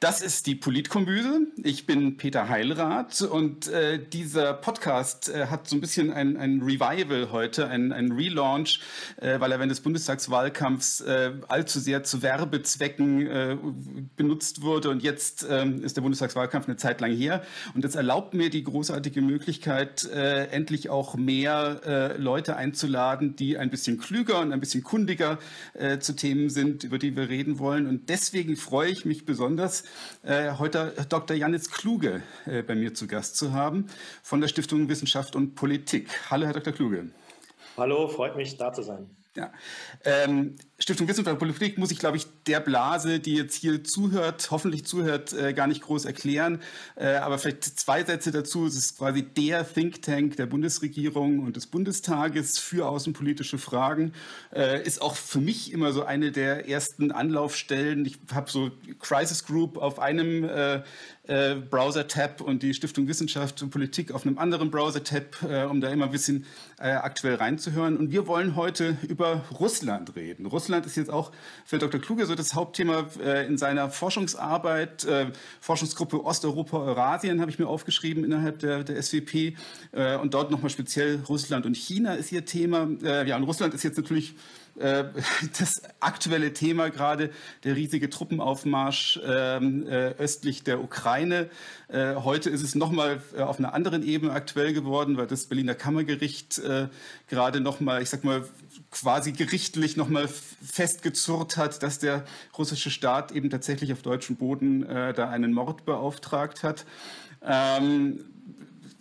Das ist die Politkombüse. Ich bin Peter Heilrath und äh, dieser Podcast äh, hat so ein bisschen ein, ein Revival heute, ein, ein Relaunch, äh, weil er während des Bundestagswahlkampfs äh, allzu sehr zu Werbezwecken äh, benutzt wurde. Und jetzt äh, ist der Bundestagswahlkampf eine Zeit lang her. Und es erlaubt mir die großartige Möglichkeit, äh, endlich auch mehr Leute einzuladen, die ein bisschen klüger und ein bisschen kundiger zu Themen sind, über die wir reden wollen. Und deswegen freue ich mich besonders, heute Dr. Janis Kluge äh, bei mir zu Gast zu haben von der Stiftung Wissenschaft und Politik. Hallo, Herr Dr. Kluge. Hallo, freut mich, da zu sein. Ja. Ähm, Stiftung Wissenschaft und Politik muss ich, glaube ich, der Blase, die jetzt hier zuhört, hoffentlich zuhört, äh, gar nicht groß erklären. Äh, aber vielleicht zwei Sätze dazu. Es ist quasi der Think Tank der Bundesregierung und des Bundestages für außenpolitische Fragen. Äh, ist auch für mich immer so eine der ersten Anlaufstellen. Ich habe so Crisis Group auf einem äh, äh, Browser-Tab und die Stiftung Wissenschaft und Politik auf einem anderen Browser-Tab, äh, um da immer ein bisschen aktuell reinzuhören. Und wir wollen heute über Russland reden. Russland ist jetzt auch für Dr. Kluge so das Hauptthema äh, in seiner Forschungsarbeit. Äh, Forschungsgruppe Osteuropa-Eurasien habe ich mir aufgeschrieben innerhalb der, der SWP. Äh, und dort nochmal speziell Russland und China ist ihr Thema. Ja, und Russland ist jetzt natürlich äh, das aktuelle Thema gerade, der riesige Truppenaufmarsch ähm, äh, östlich der Ukraine. Äh, heute ist es nochmal auf einer anderen Ebene aktuell geworden, weil das Berliner Kammergericht gerade nochmal, ich sag mal, quasi gerichtlich nochmal festgezurrt hat, dass der russische Staat eben tatsächlich auf deutschem Boden da einen Mord beauftragt hat. Ähm,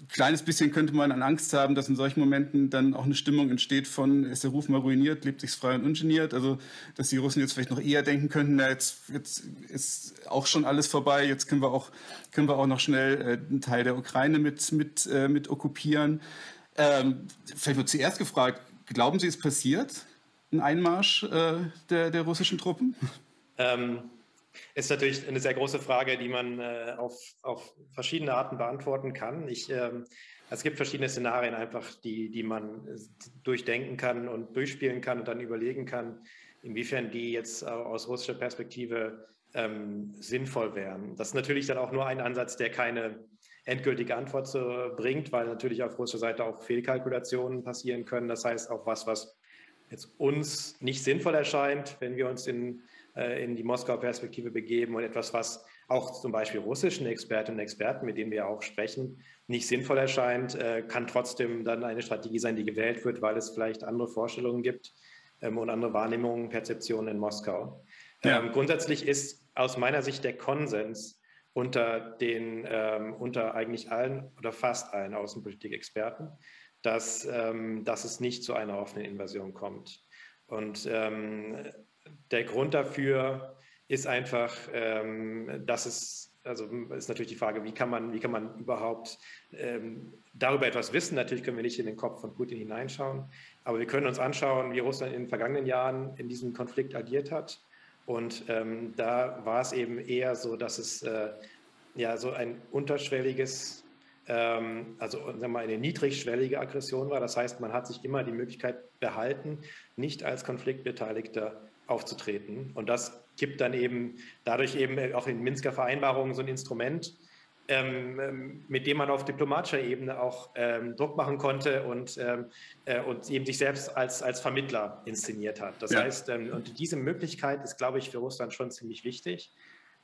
kleines bisschen könnte man an Angst haben, dass in solchen Momenten dann auch eine Stimmung entsteht von, ist der Ruf mal ruiniert, lebt sich's frei und ungeniert. Also, dass die Russen jetzt vielleicht noch eher denken könnten, na, jetzt, jetzt ist auch schon alles vorbei, jetzt können wir auch, können wir auch noch schnell äh, einen Teil der Ukraine mit, mit, äh, mit okkupieren. Ähm, vielleicht wird zuerst gefragt, glauben Sie, es passiert, ein Einmarsch äh, der, der russischen Truppen? Ähm, ist natürlich eine sehr große Frage, die man äh, auf, auf verschiedene Arten beantworten kann. Ich, ähm, es gibt verschiedene Szenarien einfach, die, die man äh, durchdenken kann und durchspielen kann und dann überlegen kann, inwiefern die jetzt aus russischer Perspektive ähm, sinnvoll wären. Das ist natürlich dann auch nur ein Ansatz, der keine endgültige Antwort zu, bringt, weil natürlich auf russischer Seite auch Fehlkalkulationen passieren können. Das heißt auch was, was jetzt uns nicht sinnvoll erscheint, wenn wir uns in äh, in die Moskauer Perspektive begeben und etwas, was auch zum Beispiel russischen Expertinnen und Experten, mit denen wir auch sprechen, nicht sinnvoll erscheint, äh, kann trotzdem dann eine Strategie sein, die gewählt wird, weil es vielleicht andere Vorstellungen gibt ähm, und andere Wahrnehmungen, Perzeptionen in Moskau. Ja. Ähm, grundsätzlich ist aus meiner Sicht der Konsens unter den, ähm, unter eigentlich allen oder fast allen Außenpolitik-Experten, dass, dass es nicht zu einer offenen Invasion kommt. Und ähm, der Grund dafür ist einfach, ähm, dass es, also ist natürlich die Frage, wie kann man, wie kann man überhaupt ähm, darüber etwas wissen? Natürlich können wir nicht in den Kopf von Putin hineinschauen, aber wir können uns anschauen, wie Russland in den vergangenen Jahren in diesem Konflikt agiert hat. Und ähm, da war es eben eher so, dass es äh, ja so ein unterschwelliges ähm, also sagen wir mal, eine niedrigschwellige Aggression war. Das heißt, man hat sich immer die Möglichkeit behalten, nicht als Konfliktbeteiligter aufzutreten. Und das gibt dann eben dadurch eben auch in Minsker Vereinbarungen so ein Instrument, ähm, ähm, mit dem man auf diplomatischer Ebene auch ähm, Druck machen konnte und, ähm, äh, und eben sich selbst als, als Vermittler inszeniert hat. Das ja. heißt, ähm, und diese Möglichkeit ist, glaube ich, für Russland schon ziemlich wichtig.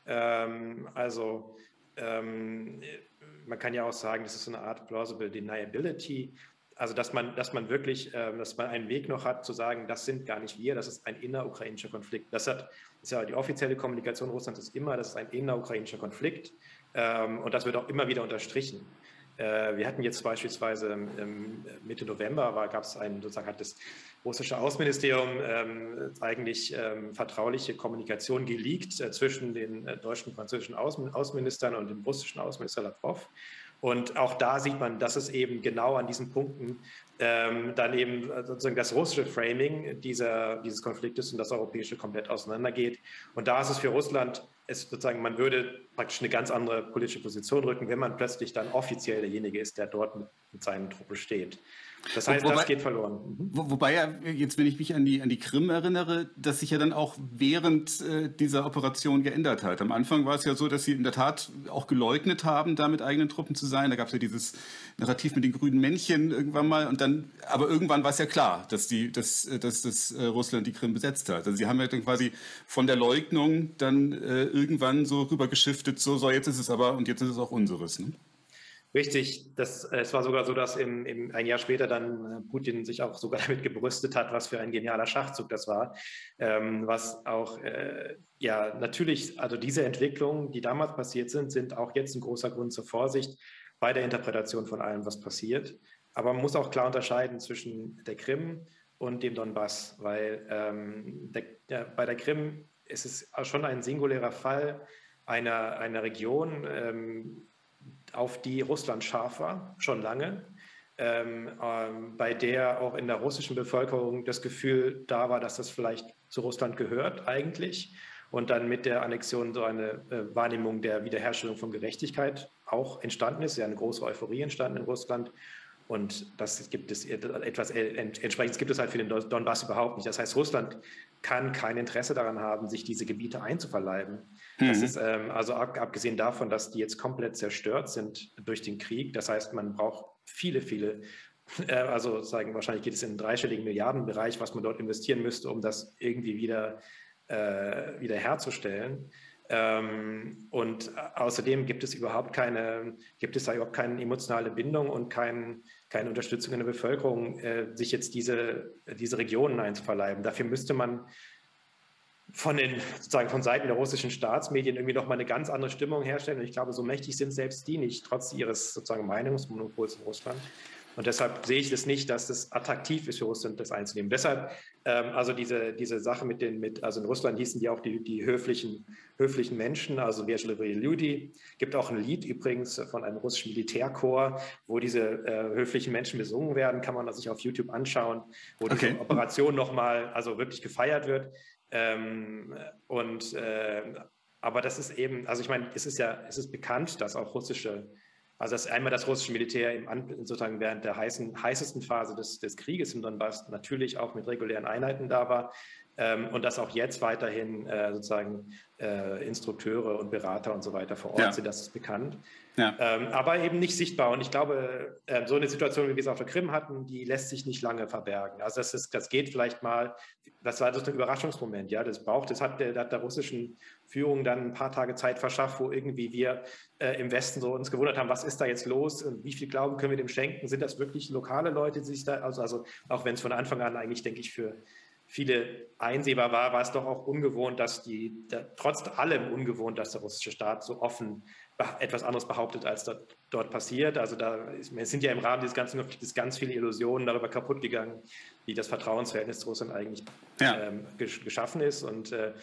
Ähm, also man kann ja auch sagen, das ist so eine Art plausible deniability. Also dass man, dass man wirklich, äh, dass man einen Weg noch hat zu sagen, das sind gar nicht wir, das ist ein innerukrainischer Konflikt. Das hat, ist ja die offizielle Kommunikation Russlands ist immer, das ist ein innerukrainischer Konflikt ähm, und das wird auch immer wieder unterstrichen. Äh, wir hatten jetzt beispielsweise ähm, Mitte November gab es ein, sozusagen hat das russische Außenministerium ähm, eigentlich ähm, vertrauliche Kommunikation geleakt äh, zwischen den äh, deutschen und französischen Außen, Außenministern und dem russischen Außenminister Lavrov. Und auch da sieht man, dass es eben genau an diesen Punkten ähm, dann eben äh, sozusagen das russische Framing dieser, dieses Konfliktes und das europäische komplett auseinandergeht. Und da ist es für Russland es sozusagen, man würde praktisch eine ganz andere politische Position rücken, wenn man plötzlich dann offiziell derjenige ist, der dort mit, seinen Truppen steht. Das heißt, wobei, das geht verloren. Mhm. Wo, wobei ja, jetzt wenn ich mich an die, an die Krim erinnere, dass sich ja dann auch während äh, dieser Operation geändert hat. Am Anfang war es ja so, dass sie in der Tat auch geleugnet haben, da mit eigenen Truppen zu sein. Da gab es ja dieses Narrativ mit den grünen Männchen irgendwann mal. Und dann, aber irgendwann war es ja klar, dass, die, dass, äh, dass, dass äh, Russland die Krim besetzt hat. Also sie haben ja dann quasi von der Leugnung dann äh, irgendwann so rübergeschiftet, so, so jetzt ist es aber und jetzt ist es auch unseres. Ne? Richtig, das, es war sogar so, dass im, im, ein Jahr später dann äh, Putin sich auch sogar damit gebrüstet hat, was für ein genialer Schachzug das war. Ähm, was auch, äh, ja, natürlich, also diese Entwicklungen, die damals passiert sind, sind auch jetzt ein großer Grund zur Vorsicht bei der Interpretation von allem, was passiert. Aber man muss auch klar unterscheiden zwischen der Krim und dem Donbass, weil ähm, der, der, bei der Krim ist es schon ein singulärer Fall einer, einer Region, ähm, auf die Russland scharf war, schon lange, ähm, ähm, bei der auch in der russischen Bevölkerung das Gefühl da war, dass das vielleicht zu Russland gehört eigentlich. Und dann mit der Annexion so eine äh, Wahrnehmung der Wiederherstellung von Gerechtigkeit auch entstanden ist, ja eine große Euphorie entstanden in Russland. Und das gibt es etwas entsprechend gibt es halt für den Donbass überhaupt nicht. Das heißt, Russland kann kein Interesse daran haben, sich diese Gebiete einzuverleiben. Mhm. Das ist ähm, also ab, abgesehen davon, dass die jetzt komplett zerstört sind durch den Krieg. Das heißt, man braucht viele, viele, äh, also sagen wahrscheinlich geht es in einen dreistelligen Milliardenbereich, was man dort investieren müsste, um das irgendwie wieder, äh, wieder herzustellen. Ähm, und außerdem gibt es überhaupt keine, gibt es da überhaupt keine emotionale Bindung und kein, keine Unterstützung in der Bevölkerung, äh, sich jetzt diese, diese Regionen einzuverleiben. Dafür müsste man von den sozusagen von Seiten der russischen Staatsmedien irgendwie noch mal eine ganz andere Stimmung herstellen. Und ich glaube, so mächtig sind selbst die nicht, trotz ihres sozusagen Meinungsmonopols in Russland. Und deshalb sehe ich das nicht, dass es attraktiv ist für Russland, das einzunehmen. Deshalb, ähm, also diese, diese Sache mit den, mit, also in Russland hießen die auch die, die höflichen, höflichen Menschen, also Vyacheslav Ljudi. Gibt auch ein Lied übrigens von einem russischen Militärchor, wo diese äh, höflichen Menschen besungen werden, kann man sich auf YouTube anschauen, wo okay. die Operation nochmal, also wirklich gefeiert wird. Ähm, und, äh, aber das ist eben, also ich meine, es ist ja, es ist bekannt, dass auch russische also dass einmal das russische Militär im, sozusagen während der heißen, heißesten Phase des, des Krieges im Donbass natürlich auch mit regulären Einheiten da war ähm, und dass auch jetzt weiterhin äh, sozusagen äh, Instrukteure und Berater und so weiter vor Ort ja. sind, das ist bekannt. Ja. Ähm, aber eben nicht sichtbar. Und ich glaube, äh, so eine Situation, wie wir es auf der Krim hatten, die lässt sich nicht lange verbergen. Also das, ist, das geht vielleicht mal, das war so ein Überraschungsmoment, ja, das braucht, das hat der, hat der russischen Führung dann ein paar Tage Zeit verschafft, wo irgendwie wir äh, im Westen so uns gewundert haben, was ist da jetzt los und wie viel Glauben können wir dem schenken? Sind das wirklich lokale Leute, die sich da, also, also auch wenn es von Anfang an eigentlich, denke ich, für viele einsehbar war, war es doch auch ungewohnt, dass die, da, trotz allem ungewohnt, dass der russische Staat so offen etwas anderes behauptet, als dort, dort passiert. Also da ist, sind ja im Rahmen dieses ganzen Konfliktes ganz viele Illusionen darüber kaputt gegangen, wie das Vertrauensverhältnis zu Russland eigentlich ja. ähm, geschaffen ist. Und, äh,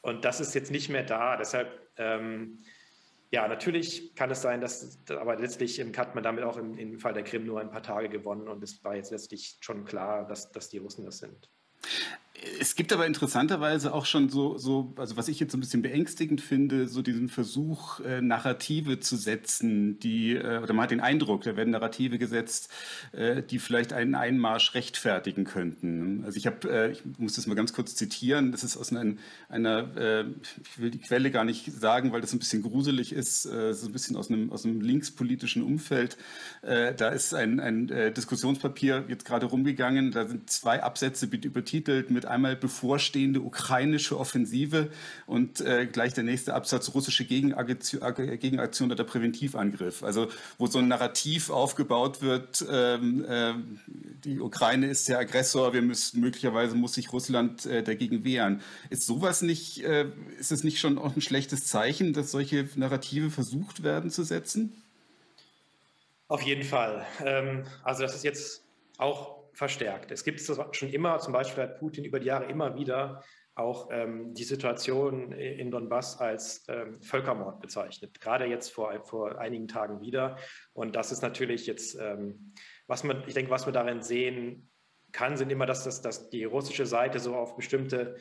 und das ist jetzt nicht mehr da. Deshalb, ähm, ja, natürlich kann es sein, dass, aber letztlich hat man damit auch im, im Fall der Krim nur ein paar Tage gewonnen und es war jetzt letztlich schon klar, dass, dass die Russen das sind. Es gibt aber interessanterweise auch schon so, so, also was ich jetzt so ein bisschen beängstigend finde, so diesen Versuch, äh, Narrative zu setzen, die, äh, oder man hat den Eindruck, da werden Narrative gesetzt, äh, die vielleicht einen Einmarsch rechtfertigen könnten. Also ich habe, äh, ich muss das mal ganz kurz zitieren, das ist aus einer, einer äh, ich will die Quelle gar nicht sagen, weil das ein bisschen gruselig ist, äh, so ein bisschen aus einem, aus einem linkspolitischen Umfeld. Äh, da ist ein, ein Diskussionspapier jetzt gerade rumgegangen, da sind zwei Absätze übertitelt mit einmal bevorstehende ukrainische Offensive und äh, gleich der nächste Absatz russische Gegenaktion, oder Präventivangriff. Also wo so ein Narrativ aufgebaut wird, ähm, äh, die Ukraine ist der Aggressor, wir müssen möglicherweise muss sich Russland äh, dagegen wehren. Ist sowas nicht, äh, ist es nicht schon auch ein schlechtes Zeichen, dass solche Narrative versucht werden zu setzen? Auf jeden Fall. Ähm, also das ist jetzt auch verstärkt. Es gibt schon immer, zum Beispiel hat Putin über die Jahre immer wieder auch ähm, die Situation in Donbass als ähm, Völkermord bezeichnet. Gerade jetzt vor, vor einigen Tagen wieder. Und das ist natürlich jetzt, ähm, was man, ich denke, was wir darin sehen kann, sind immer, dass, das, dass die russische Seite so auf bestimmte äh,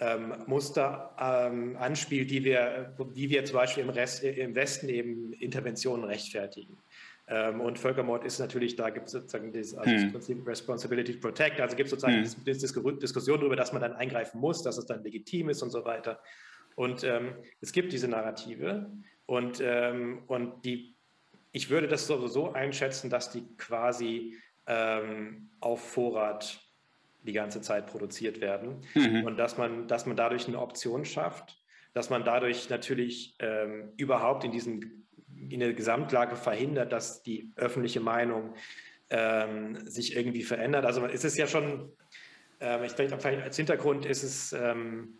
ähm, Muster ähm, anspielt, die wir, die wir zum Beispiel im, Rest, im Westen eben Interventionen rechtfertigen. Ähm, und Völkermord ist natürlich, da gibt es sozusagen das, also hm. das Prinzip Responsibility to Protect, also gibt es sozusagen hm. diese Diskussion darüber, dass man dann eingreifen muss, dass es dann legitim ist und so weiter. Und ähm, es gibt diese Narrative und, ähm, und die, ich würde das so einschätzen, dass die quasi ähm, auf Vorrat die ganze Zeit produziert werden mhm. und dass man, dass man dadurch eine Option schafft, dass man dadurch natürlich ähm, überhaupt in diesem in der Gesamtlage verhindert, dass die öffentliche Meinung ähm, sich irgendwie verändert. Also es ist ja schon, äh, ich denke, als Hintergrund ist es, ähm,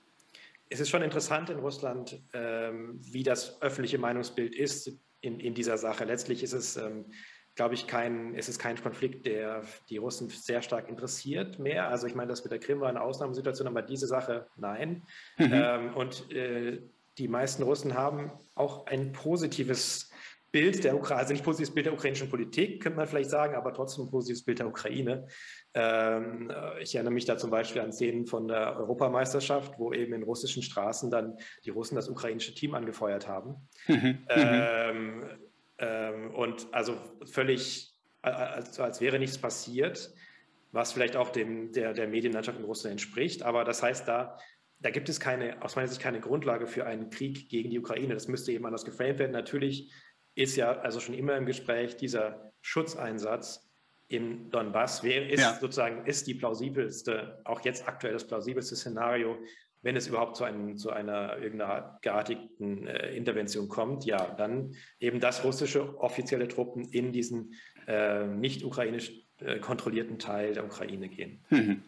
es ist schon interessant in Russland, ähm, wie das öffentliche Meinungsbild ist in, in dieser Sache. Letztlich ist es ähm, glaube ich, kein, ist es kein Konflikt, der die Russen sehr stark interessiert mehr. Also ich meine, das mit der Krim war eine Ausnahmesituation, aber diese Sache nein. Mhm. Ähm, und äh, die meisten Russen haben auch ein positives Bild der Ukraine, also nicht positives Bild der ukrainischen Politik, könnte man vielleicht sagen, aber trotzdem ein positives Bild der Ukraine. Ähm, ich erinnere mich da zum Beispiel an Szenen von der Europameisterschaft, wo eben in russischen Straßen dann die Russen das ukrainische Team angefeuert haben. Mhm. mhm. Ähm, ähm, und also völlig, als, als wäre nichts passiert, was vielleicht auch dem, der, der Medienlandschaft in Russland entspricht. Aber das heißt, da, da gibt es keine, aus meiner Sicht keine Grundlage für einen Krieg gegen die Ukraine. Das müsste eben anders geframed werden. Natürlich ist ja also schon immer im Gespräch dieser Schutzeinsatz in Donbass, wer ist ja. sozusagen ist die plausibelste, auch jetzt aktuell das plausibelste Szenario, wenn es überhaupt zu, einem, zu einer irgendeiner geartigten äh, Intervention kommt, ja, dann eben das russische offizielle Truppen in diesen äh, nicht ukrainisch äh, kontrollierten Teil der Ukraine gehen. Mhm.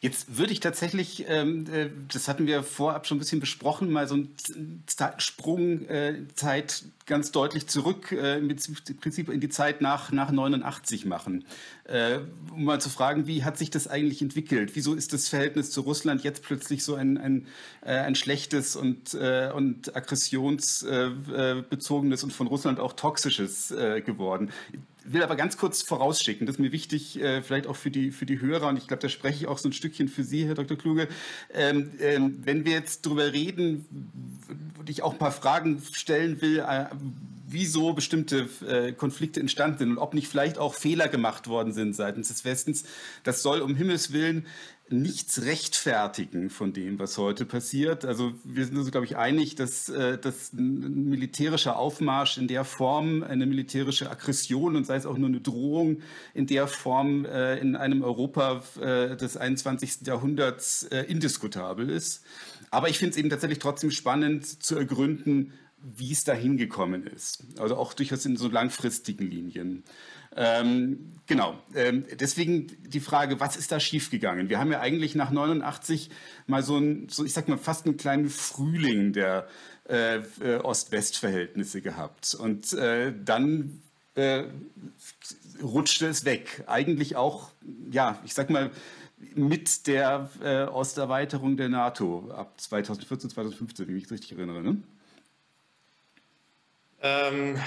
Jetzt würde ich tatsächlich, ähm, äh, das hatten wir vorab schon ein bisschen besprochen, mal so einen Sprung äh, ganz deutlich zurück, äh, im Prinzip in die Zeit nach, nach 89 machen. Äh, um mal zu fragen, wie hat sich das eigentlich entwickelt? Wieso ist das Verhältnis zu Russland jetzt plötzlich so ein, ein, äh, ein schlechtes und, äh, und aggressionsbezogenes und von Russland auch toxisches geworden? Will aber ganz kurz vorausschicken, das ist mir wichtig, äh, vielleicht auch für die, für die Hörer, und ich glaube, da spreche ich auch so ein Stückchen für Sie, Herr Dr. Kluge. Ähm, ähm, wenn wir jetzt darüber reden, und ich auch ein paar Fragen stellen will, äh, wieso bestimmte äh, Konflikte entstanden sind und ob nicht vielleicht auch Fehler gemacht worden sind seitens des Westens, das soll um Himmels Willen nichts rechtfertigen von dem, was heute passiert. Also wir sind uns, glaube ich, einig, dass, äh, dass ein militärischer Aufmarsch in der Form, eine militärische Aggression und sei es auch nur eine Drohung in der Form äh, in einem Europa äh, des 21. Jahrhunderts indiskutabel ist. Aber ich finde es eben tatsächlich trotzdem spannend zu ergründen, wie es dahin gekommen ist. Also auch durchaus in so langfristigen Linien. Ähm, genau. Ähm, deswegen die Frage, was ist da schiefgegangen? Wir haben ja eigentlich nach 89 mal so ein, so ich sag mal fast einen kleinen Frühling der äh, äh, Ost-West-Verhältnisse gehabt. Und äh, dann äh, rutschte es weg. Eigentlich auch, ja, ich sag mal, mit der äh, Osterweiterung der NATO ab 2014, 2015, wenn ich mich richtig erinnere. Ne? Ähm,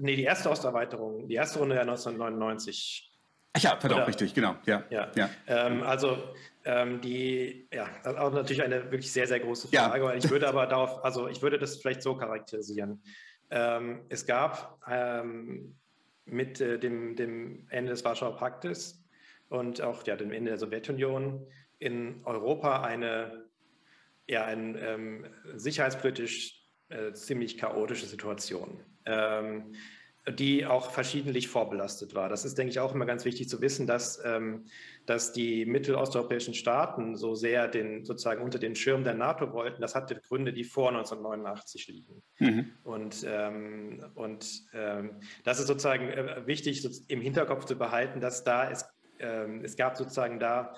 Nee, die erste Osterweiterung, die erste Runde ja 1999. Ach ja, pardon, richtig, genau. Ja, ja. ja. Ähm, also ähm, die, ja, das ist auch natürlich eine wirklich sehr, sehr große Frage. Ja. Ich würde aber darauf, also ich würde das vielleicht so charakterisieren. Ähm, es gab ähm, mit äh, dem, dem Ende des Warschauer Paktes und auch ja, dem Ende der Sowjetunion in Europa eine, ja, ein ähm, sicherheitspolitisch äh, ziemlich chaotische Situation ähm, die auch verschiedentlich vorbelastet war. Das ist, denke ich, auch immer ganz wichtig zu wissen, dass, ähm, dass die mittelosteuropäischen Staaten so sehr den, sozusagen unter den Schirm der NATO wollten. Das hatte Gründe, die vor 1989 liegen. Mhm. Und, ähm, und ähm, das ist sozusagen äh, wichtig im Hinterkopf zu behalten, dass da es, ähm, es gab sozusagen da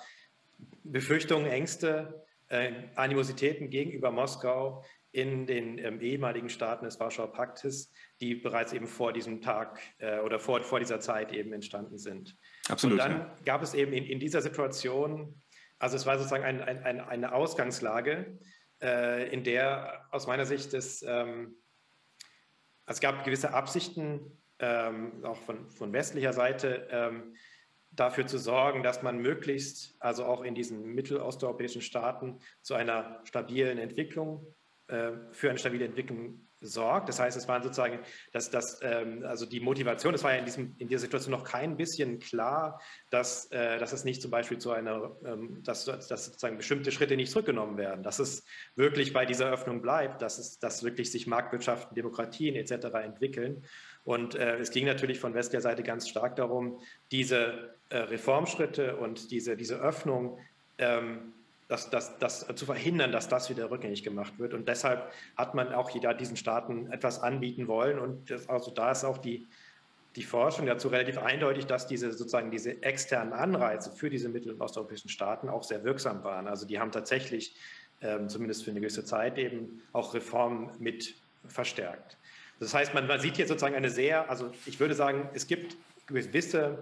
Befürchtungen, Ängste, äh, Animositäten gegenüber Moskau, in den ähm, ehemaligen Staaten des Warschauer Paktes, die bereits eben vor diesem Tag äh, oder vor, vor dieser Zeit eben entstanden sind. Absolut. Und dann ja. gab es eben in, in dieser Situation, also es war sozusagen ein, ein, ein, eine Ausgangslage, äh, in der aus meiner Sicht es, ähm, es gab gewisse Absichten, ähm, auch von, von westlicher Seite, ähm, dafür zu sorgen, dass man möglichst, also auch in diesen mittelosteuropäischen Staaten, zu einer stabilen Entwicklung, äh, für eine stabile Entwicklung sorgt. Das heißt, es war sozusagen, dass, dass ähm, also die Motivation, es war ja in, diesem, in dieser Situation noch kein bisschen klar, dass, äh, dass es nicht zum Beispiel zu einer, ähm, dass, dass sozusagen bestimmte Schritte nicht zurückgenommen werden, dass es wirklich bei dieser Öffnung bleibt, dass es, dass wirklich sich Marktwirtschaften, Demokratien etc. entwickeln. Und äh, es ging natürlich von westlicher Seite ganz stark darum, diese äh, Reformschritte und diese, diese Öffnung ähm, das, das, das zu verhindern, dass das wieder rückgängig gemacht wird. Und deshalb hat man auch jeder diesen Staaten etwas anbieten wollen. Und das, also da ist auch die, die Forschung dazu relativ eindeutig, dass diese sozusagen diese externen Anreize für diese mittel- und osteuropäischen Staaten auch sehr wirksam waren. Also die haben tatsächlich ähm, zumindest für eine gewisse Zeit eben auch Reformen mit verstärkt. Das heißt, man, man sieht hier sozusagen eine sehr, also ich würde sagen, es gibt gewisse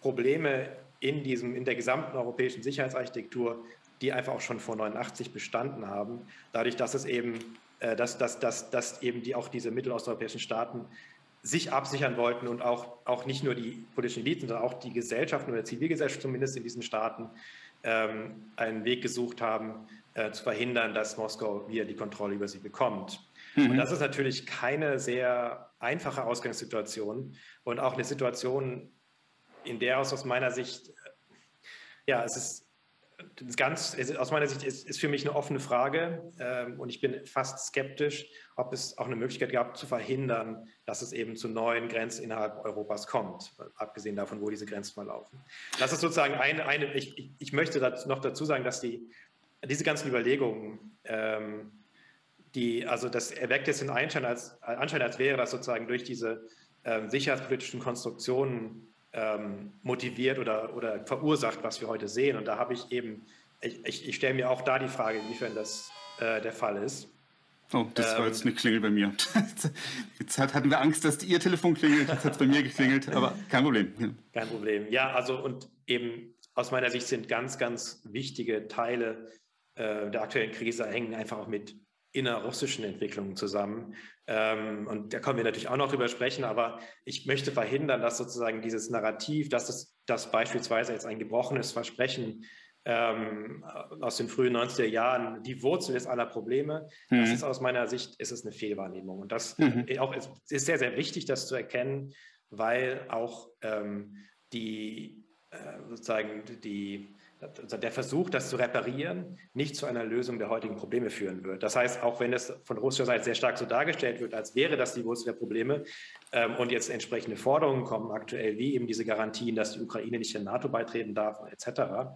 Probleme in, diesem, in der gesamten europäischen Sicherheitsarchitektur, die einfach auch schon vor 89 bestanden haben, dadurch, dass es eben, äh, dass, dass, dass, dass eben die, auch diese mittelosteuropäischen Staaten sich absichern wollten und auch, auch nicht nur die politischen Eliten, sondern auch die Gesellschaften oder Zivilgesellschaft zumindest in diesen Staaten ähm, einen Weg gesucht haben, äh, zu verhindern, dass Moskau wieder die Kontrolle über sie bekommt. Mhm. Und das ist natürlich keine sehr einfache Ausgangssituation und auch eine Situation, in der aus, aus meiner Sicht, äh, ja, es ist ganz, aus meiner Sicht ist, ist für mich eine offene Frage ähm, und ich bin fast skeptisch, ob es auch eine Möglichkeit gab, zu verhindern, dass es eben zu neuen Grenzen innerhalb Europas kommt, abgesehen davon, wo diese Grenzen mal laufen. Das ist sozusagen eine, eine ich, ich möchte noch dazu sagen, dass die, diese ganzen Überlegungen, ähm, die, also das erweckt jetzt den Anschein als, Anschein, als wäre das sozusagen durch diese ähm, sicherheitspolitischen Konstruktionen ähm, motiviert oder, oder verursacht, was wir heute sehen. Und da habe ich eben, ich, ich, ich stelle mir auch da die Frage, inwiefern das äh, der Fall ist. Oh, das ähm, war jetzt eine Klingel bei mir. Jetzt hatten wir Angst, dass Ihr Telefon klingelt, jetzt hat es bei mir geklingelt, aber kein Problem. Ja. Kein Problem. Ja, also und eben aus meiner Sicht sind ganz, ganz wichtige Teile äh, der aktuellen Krise hängen einfach auch mit innerrussischen Entwicklungen zusammen. Ähm, und da können wir natürlich auch noch drüber sprechen, aber ich möchte verhindern, dass sozusagen dieses Narrativ, dass es dass beispielsweise jetzt ein gebrochenes Versprechen ähm, aus den frühen 90er Jahren die Wurzel ist aller Probleme, mhm. das ist aus meiner Sicht ist es eine Fehlwahrnehmung. Und das mhm. auch ist, ist, sehr, sehr wichtig, das zu erkennen, weil auch ähm, die äh, sozusagen die der Versuch, das zu reparieren, nicht zu einer Lösung der heutigen Probleme führen wird. Das heißt, auch wenn es von russischer Seite sehr stark so dargestellt wird, als wäre das die Wurzel der Probleme ähm, und jetzt entsprechende Forderungen kommen aktuell, wie eben diese Garantien, dass die Ukraine nicht der NATO beitreten darf, etc.,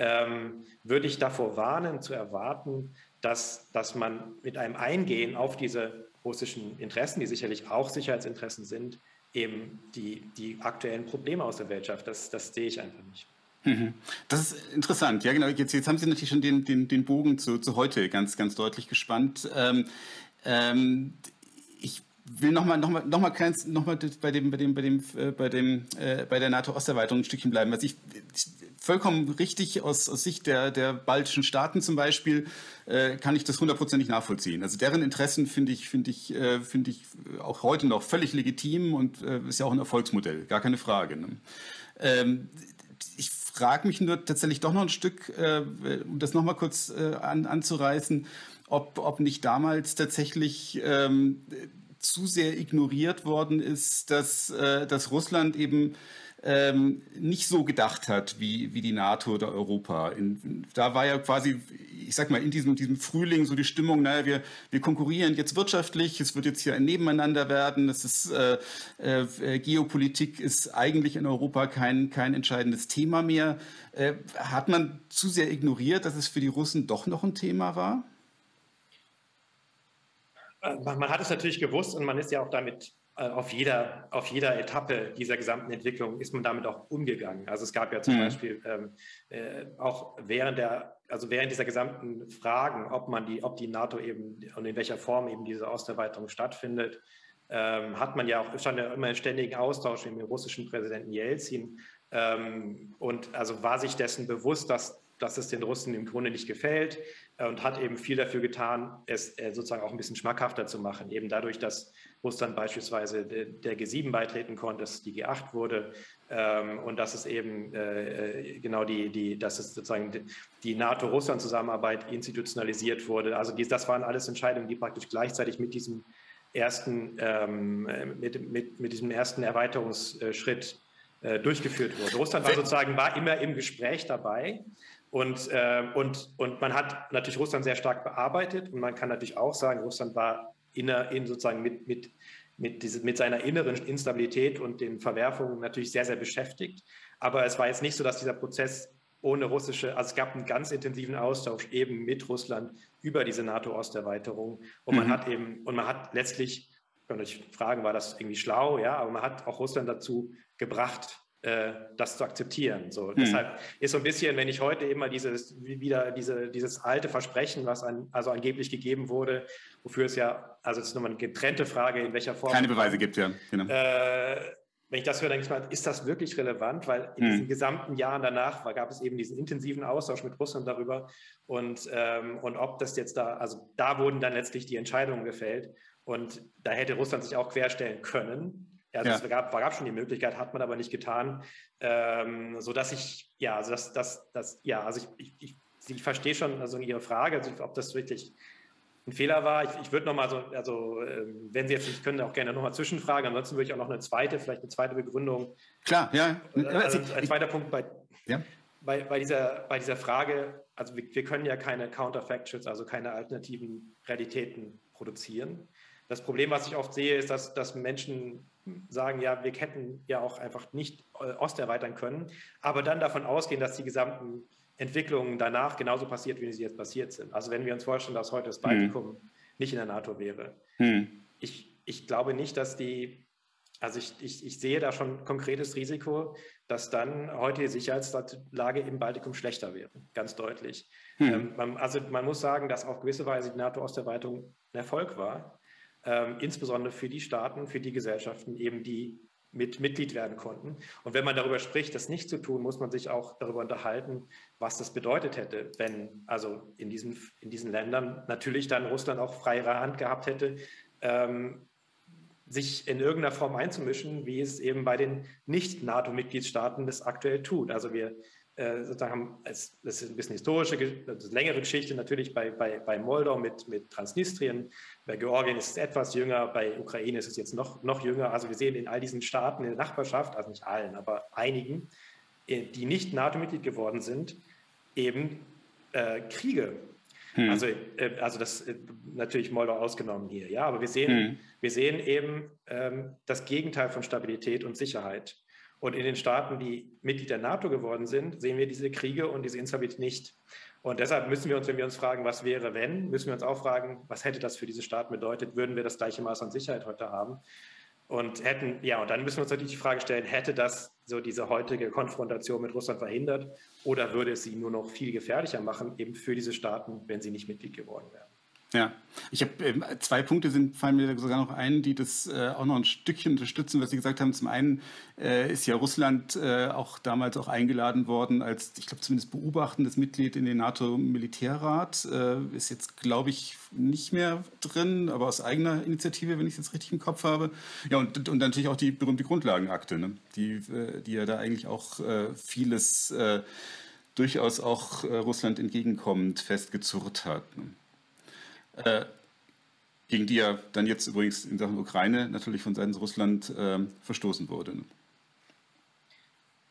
ähm, würde ich davor warnen, zu erwarten, dass, dass man mit einem Eingehen auf diese russischen Interessen, die sicherlich auch Sicherheitsinteressen sind, eben die, die aktuellen Probleme aus der Welt schafft. Das, das sehe ich einfach nicht. Mhm. Das ist interessant. Ja, genau. Jetzt, jetzt haben Sie natürlich schon den, den, den Bogen zu, zu heute ganz, ganz deutlich gespannt. Ähm, ähm, ich will nochmal noch mal, noch mal noch bei dem, bei dem, bei dem, äh, bei äh, bei der NATO-Osterweiterung ein Stückchen bleiben. Was ich, vollkommen richtig aus, aus Sicht der, der baltischen Staaten zum Beispiel, äh, kann ich das hundertprozentig nachvollziehen. Also deren Interessen finde ich, finde ich, äh, finde ich auch heute noch völlig legitim und äh, ist ja auch ein Erfolgsmodell, gar keine Frage. Ne? Ähm, ich frage mich nur tatsächlich doch noch ein Stück, äh, um das nochmal kurz äh, an, anzureißen, ob, ob nicht damals tatsächlich ähm, zu sehr ignoriert worden ist, dass, äh, dass Russland eben ähm, nicht so gedacht hat wie, wie die NATO oder Europa. In, da war ja quasi, ich sag mal, in diesem, diesem Frühling so die Stimmung, naja, wir, wir konkurrieren jetzt wirtschaftlich, es wird jetzt hier ein Nebeneinander werden, das ist, äh, äh, Geopolitik ist eigentlich in Europa kein, kein entscheidendes Thema mehr. Äh, hat man zu sehr ignoriert, dass es für die Russen doch noch ein Thema war? Äh, man hat es natürlich gewusst und man ist ja auch damit auf jeder, auf jeder Etappe dieser gesamten Entwicklung ist man damit auch umgegangen. Also es gab ja zum mhm. Beispiel ähm, äh, auch während der, also während dieser gesamten Fragen, ob man die, ob die NATO eben und in welcher Form eben diese Osterweiterung stattfindet, ähm, hat man ja auch stand ja immer in ständigen Austausch mit dem russischen Präsidenten Jelzin ähm, und also war sich dessen bewusst, dass, dass es den Russen im Grunde nicht gefällt äh, und hat eben viel dafür getan, es äh, sozusagen auch ein bisschen schmackhafter zu machen, eben dadurch, dass Russland beispielsweise der G7 beitreten konnte, dass es die G8 wurde ähm, und dass es eben äh, äh, genau die, die, dass es sozusagen die NATO-Russland-Zusammenarbeit institutionalisiert wurde. Also dies, das waren alles Entscheidungen, die praktisch gleichzeitig mit diesem ersten, ähm, mit, mit, mit diesem ersten Erweiterungsschritt äh, durchgeführt wurde. Russland war sozusagen war immer im Gespräch dabei. Und, äh, und, und man hat natürlich Russland sehr stark bearbeitet und man kann natürlich auch sagen, Russland war inner, in sozusagen mit, mit, mit, diese, mit seiner inneren Instabilität und den Verwerfungen natürlich sehr, sehr beschäftigt. Aber es war jetzt nicht so, dass dieser Prozess ohne russische, also es gab einen ganz intensiven Austausch eben mit Russland über diese NATO-Osterweiterung. Und man mhm. hat eben, und man hat letztlich, kann ich fragen, war das irgendwie schlau, ja, aber man hat auch Russland dazu gebracht, äh, das zu akzeptieren. So, hm. Deshalb ist so ein bisschen, wenn ich heute immer dieses, wieder diese, dieses alte Versprechen, was an, also angeblich gegeben wurde, wofür es ja, also es ist nochmal eine getrennte Frage, in welcher Form. Keine Beweise gibt, ja. Genau. Äh, wenn ich das höre, denke ich mal, ist das wirklich relevant? Weil in hm. diesen gesamten Jahren danach war, gab es eben diesen intensiven Austausch mit Russland darüber und, ähm, und ob das jetzt da, also da wurden dann letztlich die Entscheidungen gefällt und da hätte Russland sich auch querstellen können. Also ja. es gab, gab schon die Möglichkeit, hat man aber nicht getan, ähm, so dass ich, ja, also das, das, das, ja, also ich, ich, ich, ich verstehe schon also Ihre Frage, also ob das wirklich ein Fehler war. Ich, ich würde nochmal so, also ähm, wenn Sie jetzt nicht können, auch gerne nochmal zwischenfragen. Ansonsten würde ich auch noch eine zweite, vielleicht eine zweite Begründung. Klar, ja. Also ein zweiter Punkt bei, ja. bei, bei, dieser, bei dieser Frage, also wir, wir können ja keine Counterfactuals, also keine alternativen Realitäten produzieren. Das Problem, was ich oft sehe, ist, dass, dass Menschen sagen, ja, wir hätten ja auch einfach nicht äh, Ost erweitern können, aber dann davon ausgehen, dass die gesamten Entwicklungen danach genauso passiert, wie sie jetzt passiert sind. Also wenn wir uns vorstellen, dass heute das Baltikum hm. nicht in der NATO wäre. Hm. Ich, ich glaube nicht, dass die, also ich, ich, ich sehe da schon konkretes Risiko, dass dann heute die Sicherheitslage im Baltikum schlechter wäre, ganz deutlich. Hm. Ähm, man, also man muss sagen, dass auf gewisse Weise die NATO-Osterweiterung ein Erfolg war ähm, insbesondere für die Staaten, für die Gesellschaften eben, die mit Mitglied werden konnten. Und wenn man darüber spricht, das nicht zu tun, muss man sich auch darüber unterhalten, was das bedeutet hätte, wenn also in diesen, in diesen Ländern natürlich dann Russland auch freiere Hand gehabt hätte, ähm, sich in irgendeiner Form einzumischen, wie es eben bei den Nicht-NATO-Mitgliedstaaten das aktuell tut. Also wir äh, sozusagen, das ist ein bisschen historische, längere Geschichte natürlich bei, bei, bei Moldau mit, mit Transnistrien, bei Georgien ist es etwas jünger, bei Ukraine ist es jetzt noch, noch jünger. Also wir sehen in all diesen Staaten in der Nachbarschaft, also nicht allen, aber einigen, äh, die nicht NATO-Mitglied geworden sind, eben äh, Kriege. Hm. Also, äh, also das äh, natürlich Moldau ausgenommen hier, ja, aber wir sehen, hm. wir sehen eben ähm, das Gegenteil von Stabilität und Sicherheit. Und in den Staaten, die Mitglied der NATO geworden sind, sehen wir diese Kriege und diese Instabilität nicht. Und deshalb müssen wir uns, wenn wir uns fragen, was wäre, wenn, müssen wir uns auch fragen, was hätte das für diese Staaten bedeutet, würden wir das gleiche Maß an Sicherheit heute haben? Und hätten, ja, und dann müssen wir uns natürlich die Frage stellen, hätte das so diese heutige Konfrontation mit Russland verhindert oder würde es sie nur noch viel gefährlicher machen, eben für diese Staaten, wenn sie nicht Mitglied geworden wären? Ja, ich habe äh, zwei Punkte sind fallen mir sogar noch ein, die das äh, auch noch ein Stückchen unterstützen, was Sie gesagt haben. Zum einen äh, ist ja Russland äh, auch damals auch eingeladen worden als, ich glaube zumindest beobachtendes Mitglied in den NATO-Militärrat. Äh, ist jetzt glaube ich nicht mehr drin, aber aus eigener Initiative, wenn ich es jetzt richtig im Kopf habe. Ja und, und natürlich auch die berühmte Grundlagenakte, ne? die, äh, die ja da eigentlich auch vieles durchaus auch Russland entgegenkommend festgezurrt hat. Ne? Äh, gegen die ja dann jetzt übrigens in Sachen Ukraine natürlich von Seiten Russland äh, verstoßen wurde. Ne?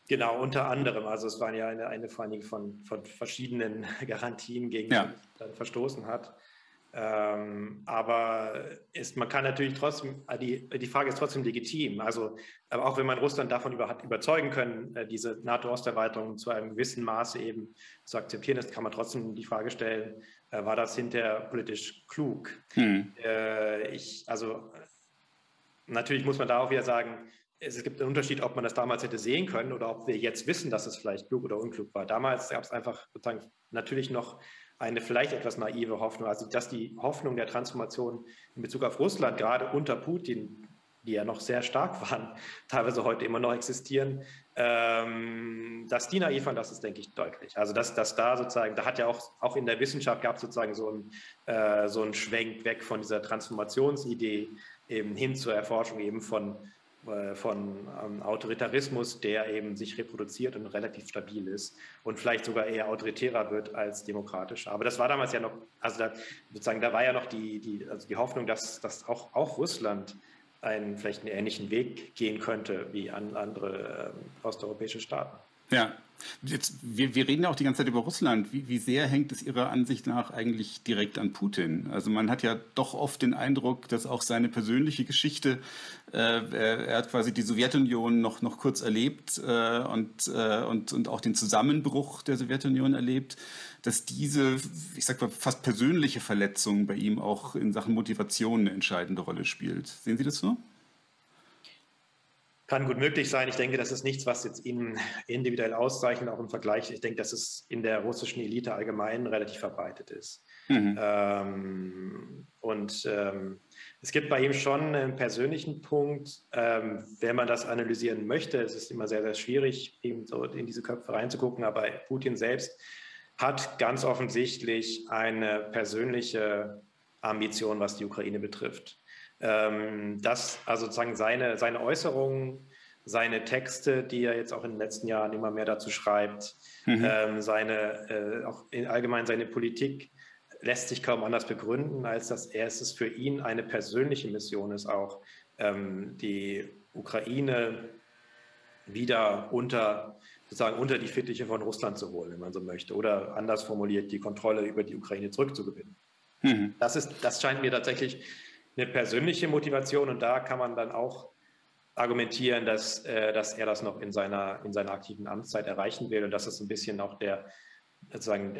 Genau, unter anderem. Also es waren ja eine, eine vor allen Dingen von, von verschiedenen Garantien, gegen ja. die dann verstoßen hat. Ähm, aber ist, man kann natürlich trotzdem, äh, die, die Frage ist trotzdem legitim. Also auch wenn man Russland davon über, hat überzeugen können, äh, diese NATO-Osterweiterung zu einem gewissen Maße eben zu akzeptieren ist, kann man trotzdem die Frage stellen, war das hinterher politisch klug? Hm. Äh, ich, also natürlich muss man da auch wieder sagen, es gibt einen Unterschied, ob man das damals hätte sehen können oder ob wir jetzt wissen, dass es vielleicht klug oder unklug war. Damals gab es einfach sozusagen natürlich noch eine vielleicht etwas naive Hoffnung, also dass die Hoffnung der Transformation in Bezug auf Russland gerade unter Putin, die ja noch sehr stark waren, teilweise heute immer noch existieren, ähm, dass die naiv waren, das ist, denke ich, deutlich. Also dass, dass da sozusagen, da hat ja auch, auch in der Wissenschaft gab es sozusagen so einen, äh, so Schwenk weg von dieser Transformationsidee eben hin zur Erforschung eben von, äh, von ähm, Autoritarismus, der eben sich reproduziert und relativ stabil ist und vielleicht sogar eher autoritärer wird als demokratischer. Aber das war damals ja noch, also da, sozusagen, da war ja noch die, die, also die Hoffnung, dass, dass auch, auch Russland einen vielleicht einen ähnlichen Weg gehen könnte wie an andere äh, osteuropäische Staaten. Ja, Jetzt, wir, wir reden ja auch die ganze Zeit über Russland. Wie, wie sehr hängt es Ihrer Ansicht nach eigentlich direkt an Putin? Also man hat ja doch oft den Eindruck, dass auch seine persönliche Geschichte, äh, er, hat quasi die Sowjetunion noch, noch kurz erlebt äh, und, äh, und, und auch den Zusammenbruch der Sowjetunion erlebt, dass diese, ich sag mal, fast persönliche Verletzung bei ihm auch in Sachen Motivation eine entscheidende Rolle spielt. Sehen Sie das so? Kann gut möglich sein. Ich denke, das ist nichts, was jetzt ihn individuell auszeichnet, auch im Vergleich. Ich denke, dass es in der russischen Elite allgemein relativ verbreitet ist. Mhm. Ähm, und ähm, es gibt bei ihm schon einen persönlichen Punkt, ähm, wenn man das analysieren möchte. Es ist immer sehr, sehr schwierig, eben so in diese Köpfe reinzugucken, aber Putin selbst hat ganz offensichtlich eine persönliche Ambition, was die Ukraine betrifft ähm, dass also sozusagen seine, seine Äußerungen, seine Texte, die er jetzt auch in den letzten Jahren immer mehr dazu schreibt, mhm. ähm, seine, äh, auch in allgemein seine Politik lässt sich kaum anders begründen, als dass er es für ihn eine persönliche Mission ist, auch ähm, die Ukraine wieder unter sozusagen unter die Fittiche von Russland zu holen, wenn man so möchte, oder anders formuliert, die Kontrolle über die Ukraine zurückzugewinnen. Mhm. Das, ist, das scheint mir tatsächlich eine persönliche Motivation und da kann man dann auch argumentieren, dass, äh, dass er das noch in seiner, in seiner aktiven Amtszeit erreichen will und dass es ein bisschen auch der, sozusagen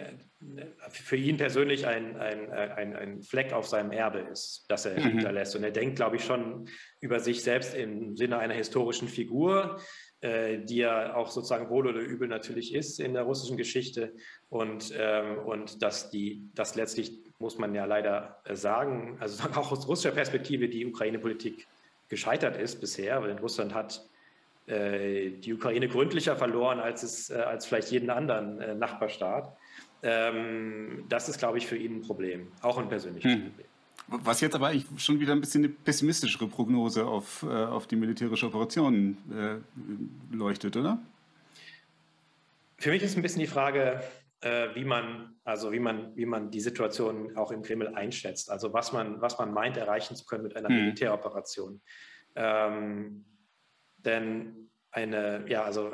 für ihn persönlich ein, ein, ein, ein Fleck auf seinem Erbe ist, das er mhm. hinterlässt. Und er denkt, glaube ich, schon über sich selbst im Sinne einer historischen Figur, die er auch sozusagen wohl oder übel natürlich ist in der russischen Geschichte und, ähm, und dass die, dass letztlich muss man ja leider äh, sagen, also auch aus russischer Perspektive die Ukraine-Politik gescheitert ist bisher, weil Russland hat äh, die Ukraine gründlicher verloren als es äh, als vielleicht jeden anderen äh, Nachbarstaat. Ähm, das ist, glaube ich, für ihn ein Problem, auch ein persönliches hm. Problem. Was jetzt aber eigentlich schon wieder ein bisschen eine pessimistischere Prognose auf, äh, auf die militärische Operation äh, leuchtet, oder? Für mich ist ein bisschen die Frage, äh, wie man, also wie man, wie man die Situation auch im Kreml einschätzt. Also was man, was man meint, erreichen zu können mit einer hm. Militäroperation. Ähm, denn eine, ja, also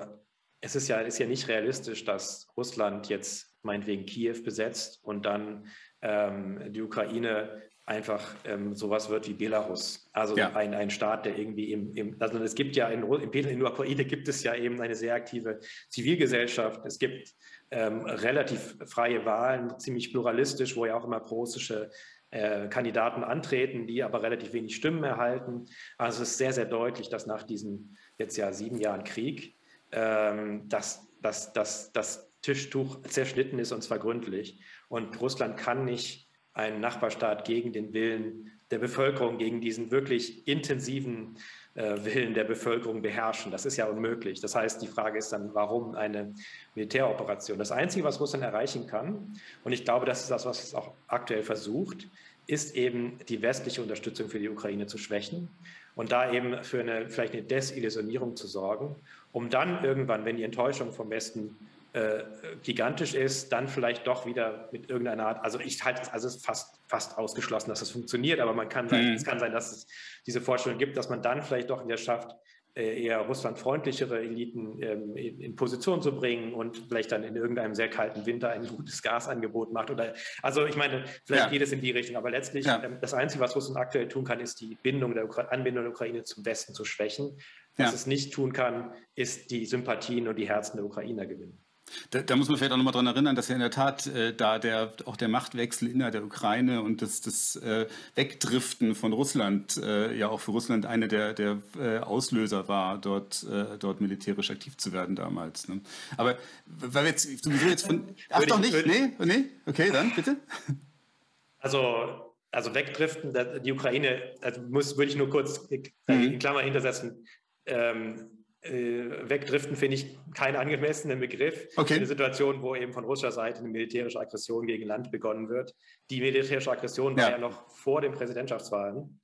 es ist ja, ist ja nicht realistisch, dass Russland jetzt meinetwegen Kiew besetzt und dann ähm, die Ukraine einfach ähm, sowas wird wie Belarus. Also ja. ein, ein Staat, der irgendwie im, im also es gibt ja in, in, in der Ukraine gibt es ja eben eine sehr aktive Zivilgesellschaft. Es gibt ähm, relativ freie Wahlen, ziemlich pluralistisch, wo ja auch immer russische äh, Kandidaten antreten, die aber relativ wenig Stimmen erhalten. Also es ist sehr, sehr deutlich, dass nach diesen jetzt ja sieben Jahren Krieg ähm, dass, dass, dass das Tischtuch zerschnitten ist und zwar gründlich. Und Russland kann nicht einen Nachbarstaat gegen den Willen der Bevölkerung, gegen diesen wirklich intensiven äh, Willen der Bevölkerung beherrschen. Das ist ja unmöglich. Das heißt, die Frage ist dann, warum eine Militäroperation? Das Einzige, was Russland erreichen kann, und ich glaube, das ist das, was es auch aktuell versucht, ist eben die westliche Unterstützung für die Ukraine zu schwächen und da eben für eine vielleicht eine Desillusionierung zu sorgen, um dann irgendwann, wenn die Enttäuschung vom Westen äh, gigantisch ist, dann vielleicht doch wieder mit irgendeiner Art, also ich halte es, also es ist fast, fast ausgeschlossen, dass das funktioniert, aber man kann sein, mhm. es kann sein, dass es diese Vorstellung gibt, dass man dann vielleicht doch in der schafft, äh, eher russlandfreundlichere Eliten ähm, in, in, Position zu bringen und vielleicht dann in irgendeinem sehr kalten Winter ein gutes Gasangebot macht. Oder also ich meine, vielleicht ja. geht es in die Richtung, aber letztlich ja. ähm, das Einzige, was Russland aktuell tun kann, ist die Bindung der Ukra Anbindung der Ukraine zum Westen zu schwächen. Was ja. es nicht tun kann, ist die Sympathien und die Herzen der Ukrainer gewinnen. Da, da, muss man vielleicht auch nochmal dran erinnern, dass ja in der Tat äh, da der, auch der Machtwechsel innerhalb der Ukraine und das, das äh, Wegdriften von Russland äh, ja auch für Russland eine der, der äh, Auslöser war, dort, äh, dort militärisch aktiv zu werden damals. Ne? Aber weil wir jetzt sowieso jetzt von. Ach doch nicht? Nee? Nee? Okay, dann bitte. Also also wegdriften, die Ukraine, also muss, würde ich nur kurz in mhm. Klammer hintersetzen, ähm, äh, wegdriften finde ich keinen angemessenen Begriff. Okay. Eine Situation, wo eben von russischer Seite eine militärische Aggression gegen Land begonnen wird. Die militärische Aggression ja. war ja noch vor den Präsidentschaftswahlen.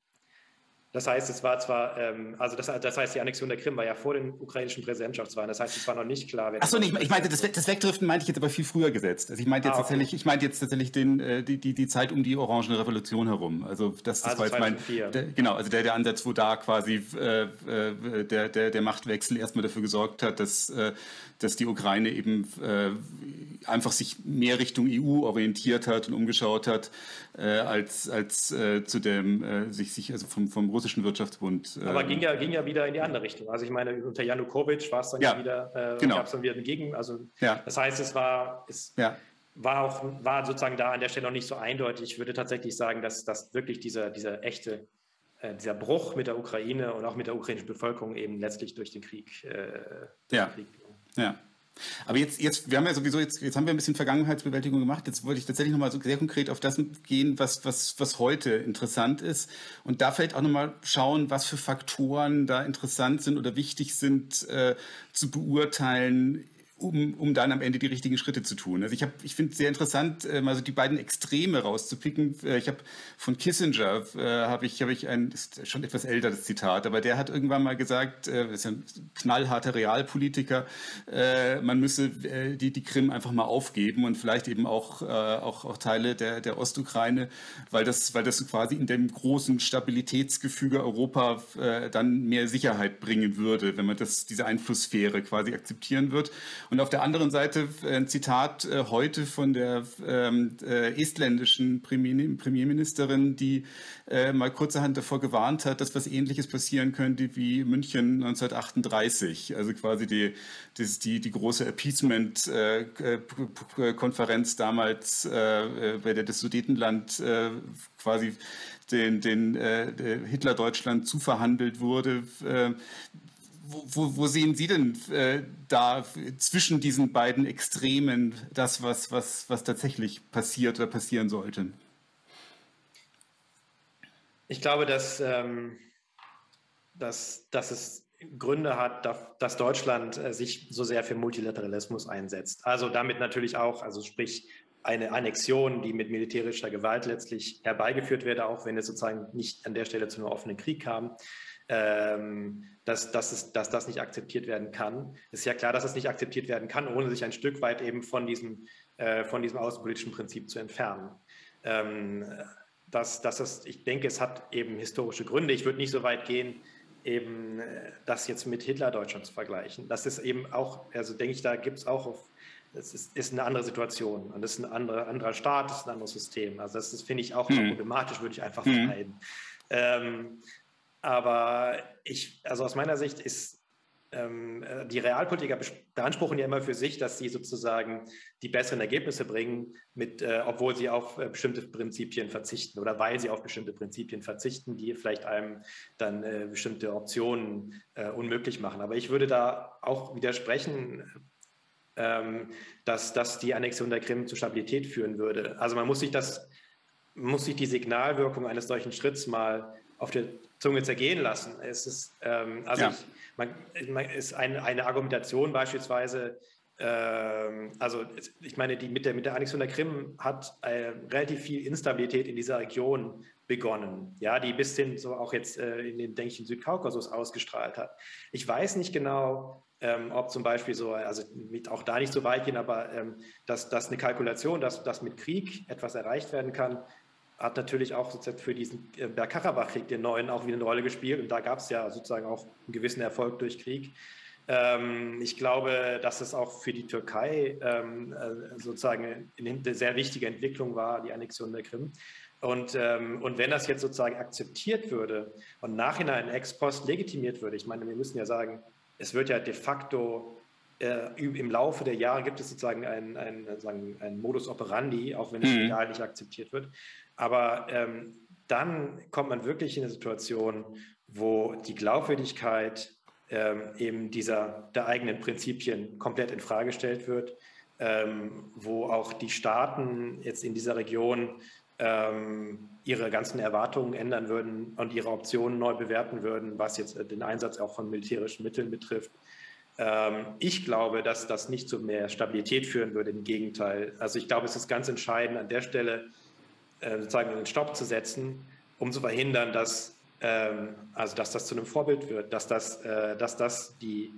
Das heißt, es war zwar, ähm, also das, das, heißt, die Annexion der Krim war ja vor den ukrainischen Präsidentschaftswahlen. Das heißt, es war noch nicht klar. Achso, nee, ich, meinte, das, das, Wegdriften meinte ich jetzt aber viel früher gesetzt. Also ich meinte jetzt ah, okay. tatsächlich, ich meinte jetzt tatsächlich den, äh, die, die, die Zeit um die Orangene Revolution herum. Also das, das also war jetzt mein, der, genau, also der, der Ansatz, wo da quasi äh, äh, der, der, der Machtwechsel erstmal dafür gesorgt hat, dass, äh, dass die Ukraine eben äh, einfach sich mehr Richtung EU orientiert hat und umgeschaut hat, äh, als, als äh, zu dem äh, sich, sich also vom, vom russischen Wirtschaftsbund. Aber ging ja, ging ja wieder in die andere Richtung. Also ich meine, unter Janukowitsch war es dann ja, wieder, genau. gab es dann wieder ein Gegen. Also ja. das heißt, es war, es ja. war auch, war sozusagen da an der Stelle noch nicht so eindeutig. Ich würde tatsächlich sagen, dass, dass wirklich dieser, dieser echte dieser Bruch mit der Ukraine und auch mit der ukrainischen Bevölkerung eben letztlich durch den Krieg. Äh, ja. Krieg. ja. Aber jetzt, jetzt, wir haben ja sowieso jetzt, jetzt haben wir ein bisschen Vergangenheitsbewältigung gemacht. Jetzt wollte ich tatsächlich nochmal so sehr konkret auf das gehen, was, was, was heute interessant ist. Und da vielleicht auch nochmal schauen, was für Faktoren da interessant sind oder wichtig sind äh, zu beurteilen um, um dann am Ende die richtigen Schritte zu tun. Also ich, hab, ich finde es sehr interessant, äh, mal so die beiden Extreme rauszupicken. Äh, ich habe von Kissinger, äh, habe ich, hab ich ein, ist schon etwas älter das Zitat, aber der hat irgendwann mal gesagt, äh, ist ein knallharter Realpolitiker, äh, man müsse äh, die, die Krim einfach mal aufgeben und vielleicht eben auch, äh, auch, auch Teile der, der Ostukraine, weil das, weil das quasi in dem großen Stabilitätsgefüge Europa äh, dann mehr Sicherheit bringen würde, wenn man das, diese Einflusssphäre quasi akzeptieren wird. Und auf der anderen Seite äh, ein Zitat äh, heute von der ähm, äh, estländischen Premierministerin, die äh, mal kurzerhand davor gewarnt hat, dass was Ähnliches passieren könnte wie München 1938. Also quasi die, die, die, die große Appeasement-Konferenz damals, äh, bei der das Sudetenland quasi den, den äh, Hitler-Deutschland zuverhandelt wurde wo, wo, sehen Sie denn äh, da zwischen diesen beiden Extremen das, was, was, was tatsächlich passiert oder passieren sollte? Ich glaube, dass, ähm, dass, dass es Gründe hat, dass Deutschland äh, sich so sehr für Multilateralismus einsetzt. Also damit natürlich auch, also sprich eine Annexion, die mit militärischer Gewalt letztlich herbeigeführt werde, auch wenn es sozusagen nicht an der Stelle zu einem offenen Krieg kam ähm, dass, dass, es, dass das nicht akzeptiert werden kann. Es ist ja klar, dass es nicht akzeptiert werden kann, ohne sich ein Stück weit eben von diesem, äh, von diesem außenpolitischen Prinzip zu entfernen. Ähm, dass, dass es, ich denke, es hat eben historische Gründe. Ich würde nicht so weit gehen, eben äh, das jetzt mit Hitler-Deutschland zu vergleichen. Das ist eben auch, also denke ich, da gibt es auch auf, das ist, ist, eine andere Situation und das ist ein anderer, anderer Staat, das ist ein anderes System. Also das, das finde ich auch hm. problematisch, würde ich einfach hm. vermeiden. Ähm, aber ich, also aus meiner Sicht ist ähm, die Realpolitiker beanspruchen ja immer für sich, dass sie sozusagen die besseren Ergebnisse bringen, mit, äh, obwohl sie auf äh, bestimmte Prinzipien verzichten oder weil sie auf bestimmte Prinzipien verzichten, die vielleicht einem dann äh, bestimmte Optionen äh, unmöglich machen. Aber ich würde da auch widersprechen, ähm, dass, dass die Annexion der Krim zu Stabilität führen würde. Also man muss sich das, muss sich die Signalwirkung eines solchen Schritts mal auf der Zunge zergehen lassen. Es ist, ähm, also ja. ich, man, man, ist eine, eine Argumentation beispielsweise, ähm, also ich meine, die, mit, der, mit der Annexion der Krim hat äh, relativ viel Instabilität in dieser Region begonnen, ja, die bis hin so auch jetzt äh, in den, denke ich, Südkaukasus ausgestrahlt hat. Ich weiß nicht genau, ähm, ob zum Beispiel so, also auch da nicht so weit gehen, aber ähm, dass, dass eine Kalkulation, dass, dass mit Krieg etwas erreicht werden kann, hat natürlich auch sozusagen für diesen äh, Bergkarabach-Krieg, den neuen, auch wieder eine Rolle gespielt. Und da gab es ja sozusagen auch einen gewissen Erfolg durch Krieg. Ähm, ich glaube, dass es auch für die Türkei ähm, äh, sozusagen eine sehr wichtige Entwicklung war, die Annexion der Krim. Und, ähm, und wenn das jetzt sozusagen akzeptiert würde und nachhinein ex post legitimiert würde, ich meine, wir müssen ja sagen, es wird ja de facto äh, im Laufe der Jahre gibt es sozusagen einen, einen Modus operandi, auch wenn es mhm. legal nicht akzeptiert wird. Aber ähm, dann kommt man wirklich in eine Situation, wo die Glaubwürdigkeit ähm, eben dieser der eigenen Prinzipien komplett in Frage gestellt wird, ähm, wo auch die Staaten jetzt in dieser Region ähm, ihre ganzen Erwartungen ändern würden und ihre Optionen neu bewerten würden, was jetzt den Einsatz auch von militärischen Mitteln betrifft. Ähm, ich glaube, dass das nicht zu mehr Stabilität führen würde. Im Gegenteil. Also ich glaube, es ist ganz entscheidend an der Stelle, äh, sozusagen einen Stopp zu setzen, um zu verhindern, dass ähm, also dass das zu einem Vorbild wird, dass das, äh, dass das die,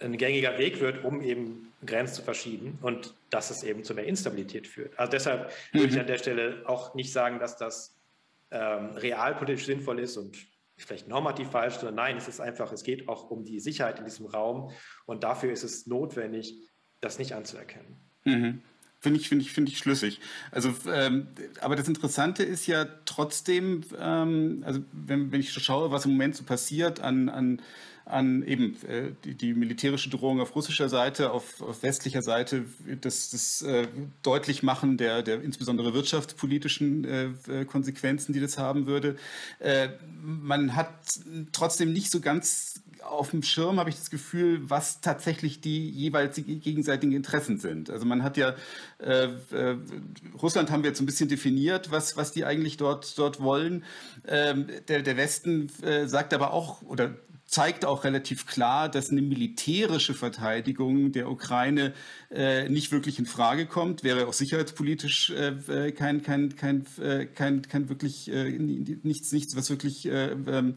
ein gängiger Weg wird, um eben Grenzen zu verschieben und dass es eben zu mehr Instabilität führt. Also deshalb mhm. würde ich mhm. an der Stelle auch nicht sagen, dass das ähm, realpolitisch sinnvoll ist und vielleicht normativ falsch, sondern nein, es ist einfach, es geht auch um die Sicherheit in diesem Raum und dafür ist es notwendig, das nicht anzuerkennen. Mhm. Finde ich, finde ich, finde ich schlüssig. Also, ähm, aber das Interessante ist ja trotzdem, ähm, also wenn, wenn ich schaue, was im Moment so passiert an, an an eben äh, die, die, militärische Drohung auf russischer Seite, auf, auf westlicher Seite, das, das äh, Deutlichmachen der, der insbesondere wirtschaftspolitischen äh, äh Konsequenzen, die das haben würde. Äh, man hat trotzdem nicht so ganz auf dem Schirm, habe ich das Gefühl, was tatsächlich die jeweils gegenseitigen Interessen sind. Also man hat ja, äh, äh, Russland haben wir jetzt ein bisschen definiert, was, was die eigentlich dort, dort wollen. Ähm, der, der Westen äh, sagt aber auch, oder zeigt auch relativ klar, dass eine militärische Verteidigung der Ukraine äh, nicht wirklich in Frage kommt. Wäre auch sicherheitspolitisch äh, äh kein, kein, kein, äh, kein, kein wirklich äh, nichts, nichts, was wirklich äh, ähm,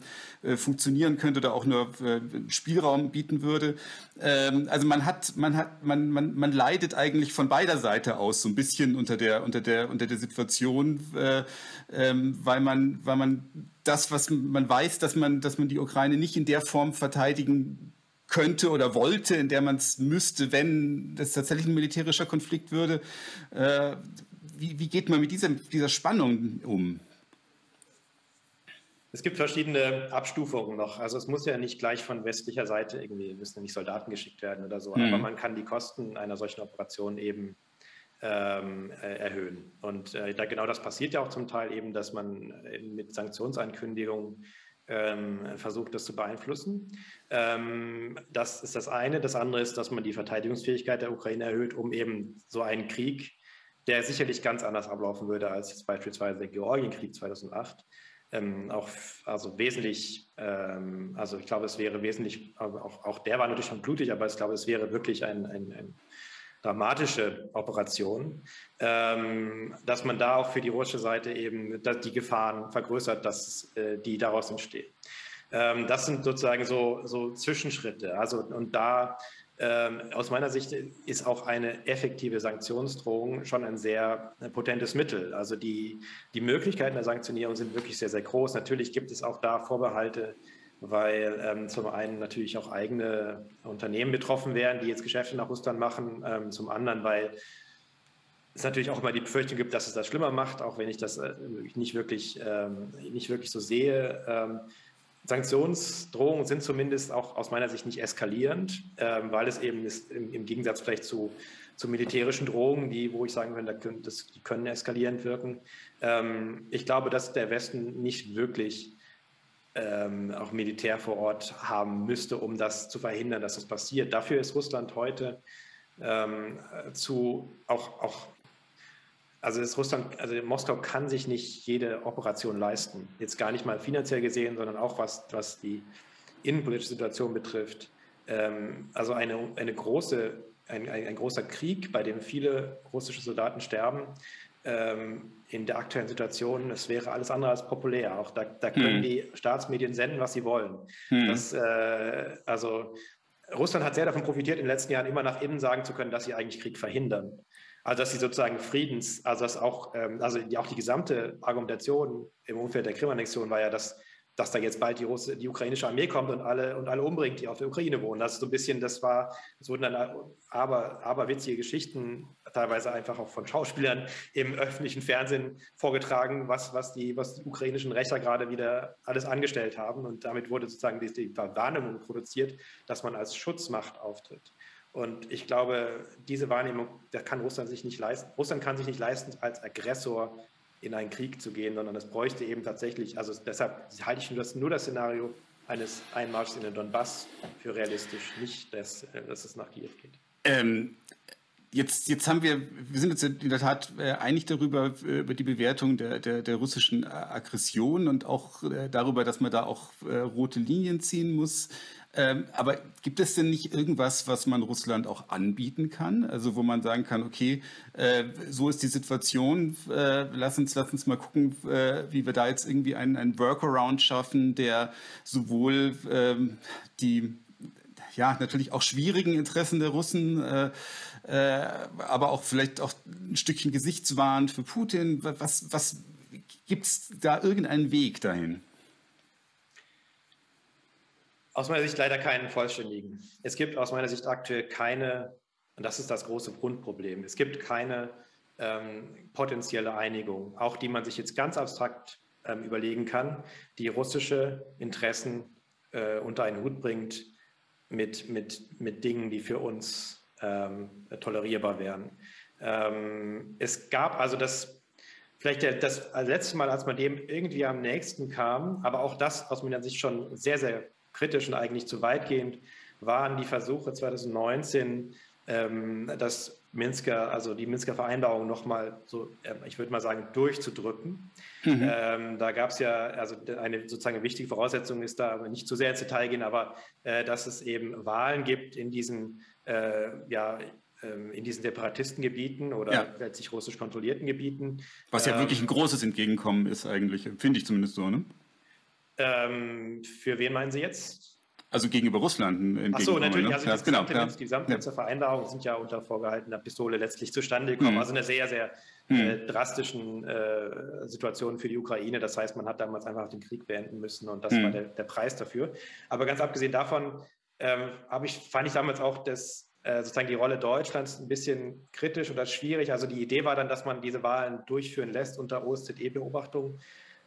funktionieren könnte oder auch nur Spielraum bieten würde. Ähm, also man hat, man hat, man, man, man leidet eigentlich von beider Seite aus so ein bisschen unter der, unter der, unter der Situation, ähm, weil man, weil man das, was man weiß, dass man, dass man die Ukraine nicht in der Form verteidigen könnte oder wollte, in der man es müsste, wenn das tatsächlich ein militärischer Konflikt würde. Äh, wie, wie, geht man mit dieser, dieser Spannung um? Es gibt verschiedene Abstufungen noch. Also es muss ja nicht gleich von westlicher Seite irgendwie, müssen ja nicht Soldaten geschickt werden oder so, mhm. aber man kann die Kosten einer solchen Operation eben ähm, äh, erhöhen. Und äh, da genau das passiert ja auch zum Teil eben, dass man mit Sanktionsankündigungen ähm, versucht, das zu beeinflussen. Ähm, das ist das eine. Das andere ist, dass man die Verteidigungsfähigkeit der Ukraine erhöht, um eben so einen Krieg, der sicherlich ganz anders ablaufen würde als jetzt beispielsweise der Georgienkrieg 2008, ähm, auch also wesentlich, ähm, also ich glaube, es wäre wesentlich, auch, auch der war natürlich schon blutig, aber ich glaube, es wäre wirklich ein, ein, ein dramatische Operation, ähm, dass man da auch für die russische Seite eben die Gefahren vergrößert, dass äh, die daraus entstehen. Ähm, das sind sozusagen so, so Zwischenschritte. Also und da ähm, aus meiner Sicht ist auch eine effektive Sanktionsdrohung schon ein sehr potentes Mittel. Also die, die Möglichkeiten der Sanktionierung sind wirklich sehr, sehr groß. Natürlich gibt es auch da Vorbehalte weil ähm, zum einen natürlich auch eigene Unternehmen betroffen wären, die jetzt Geschäfte nach Russland machen, ähm, zum anderen, weil es natürlich auch immer die Befürchtung gibt, dass es das schlimmer macht, auch wenn ich das äh, nicht, wirklich, ähm, nicht wirklich so sehe. Sanktionsdrohungen sind zumindest auch aus meiner Sicht nicht eskalierend, ähm, weil es eben ist, im, im, Gegensatz vielleicht zu, zu militärischen Drohungen, die, wo ich sagen würde, das, die können eskalierend wirken. Ähm, ich glaube, dass der Westen nicht wirklich ähm, auch Militär vor Ort haben müsste, um das zu verhindern, dass das passiert. Dafür ist Russland heute ähm, zu auch, auch also ist Russland, also Moskau kann sich nicht jede Operation leisten. Jetzt gar nicht mal finanziell gesehen, sondern auch was, was die innenpolitische Situation betrifft. Ähm, also eine, eine große, ein, ein, ein, großer Krieg, bei dem viele russische Soldaten sterben, ähm, in der aktuellen Situation, es wäre alles andere als populär. Auch da, da können hm. die Staatsmedien senden, was sie wollen. Hm. Das, äh, also Russland hat sehr davon profitiert, in den letzten Jahren immer nach innen sagen zu können, dass sie eigentlich Krieg verhindern. Also dass sie sozusagen Friedens, also dass auch, ähm, also die, auch die gesamte Argumentation im Umfeld der Krim-Annexion war ja, dass dass da jetzt bald die, Russe, die ukrainische Armee kommt und alle, und alle umbringt, die auf der Ukraine wohnen. Das ist so ein bisschen, das war, es wurden dann aber, aber witzige Geschichten, teilweise einfach auch von Schauspielern im öffentlichen Fernsehen vorgetragen, was, was, die, was die ukrainischen Rächer gerade wieder alles angestellt haben. Und damit wurde sozusagen die, die Wahrnehmung produziert, dass man als Schutzmacht auftritt. Und ich glaube, diese Wahrnehmung, da kann Russland sich nicht leisten. Russland kann sich nicht leisten, als Aggressor in einen Krieg zu gehen, sondern es bräuchte eben tatsächlich, also deshalb halte ich nur das, das Szenario eines Einmarschs in den Donbass für realistisch, nicht, dass, dass es nach Kiew geht. Ähm, Jetzt, jetzt haben wir, wir sind uns in der Tat äh, einig darüber, äh, über die Bewertung der, der, der russischen Aggression und auch darüber, dass man da auch rote Linien ziehen muss. Ähm, aber gibt es denn nicht irgendwas, was man Russland auch anbieten kann? Also wo man sagen kann, okay, äh, so ist die Situation, äh, lass, uns, lass uns mal gucken, äh, wie wir da jetzt irgendwie einen, einen Workaround schaffen, der sowohl ähm, die ja, natürlich auch schwierigen Interessen der Russen, äh, äh, aber auch vielleicht auch ein Stückchen Gesichtswahn für Putin. Was, was gibt es da irgendeinen Weg dahin? Aus meiner Sicht leider keinen vollständigen. Es gibt aus meiner Sicht aktuell keine, und das ist das große Grundproblem, es gibt keine ähm, potenzielle Einigung, auch die man sich jetzt ganz abstrakt ähm, überlegen kann, die russische Interessen äh, unter einen Hut bringt mit, mit, mit Dingen, die für uns ähm, tolerierbar wären. Ähm, es gab also das, vielleicht das letzte Mal, als man dem irgendwie am nächsten kam, aber auch das aus meiner Sicht schon sehr, sehr kritisch und eigentlich zu weitgehend, waren die Versuche 2019, ähm, das Minsker, also die Minsker Vereinbarung nochmal so, äh, ich würde mal sagen, durchzudrücken. Mhm. Ähm, da gab es ja, also eine sozusagen wichtige Voraussetzung ist da, aber nicht zu sehr ins Detail gehen, aber äh, dass es eben Wahlen gibt in diesen, äh, ja, ähm, in diesen Separatistengebieten oder ja. letztlich russisch kontrollierten Gebieten. Was ja ähm, wirklich ein großes Entgegenkommen ist eigentlich, finde ich zumindest so, ne? Ähm, für wen meinen Sie jetzt? Also gegenüber Russland. Ach so, natürlich. Ne? Also ja, die, genau, ja. die Gesamtnetzer Vereinbarungen sind ja unter vorgehaltener Pistole letztlich zustande gekommen. Mhm. Also eine sehr, sehr mhm. äh, drastischen äh, Situation für die Ukraine. Das heißt, man hat damals einfach den Krieg beenden müssen und das mhm. war der, der, Preis dafür. Aber ganz abgesehen davon ähm, ich, fand ich damals auch das, äh, sozusagen die Rolle Deutschlands ein bisschen kritisch oder schwierig. Also die Idee war dann, dass man diese Wahlen durchführen lässt unter OSZE-Beobachtung.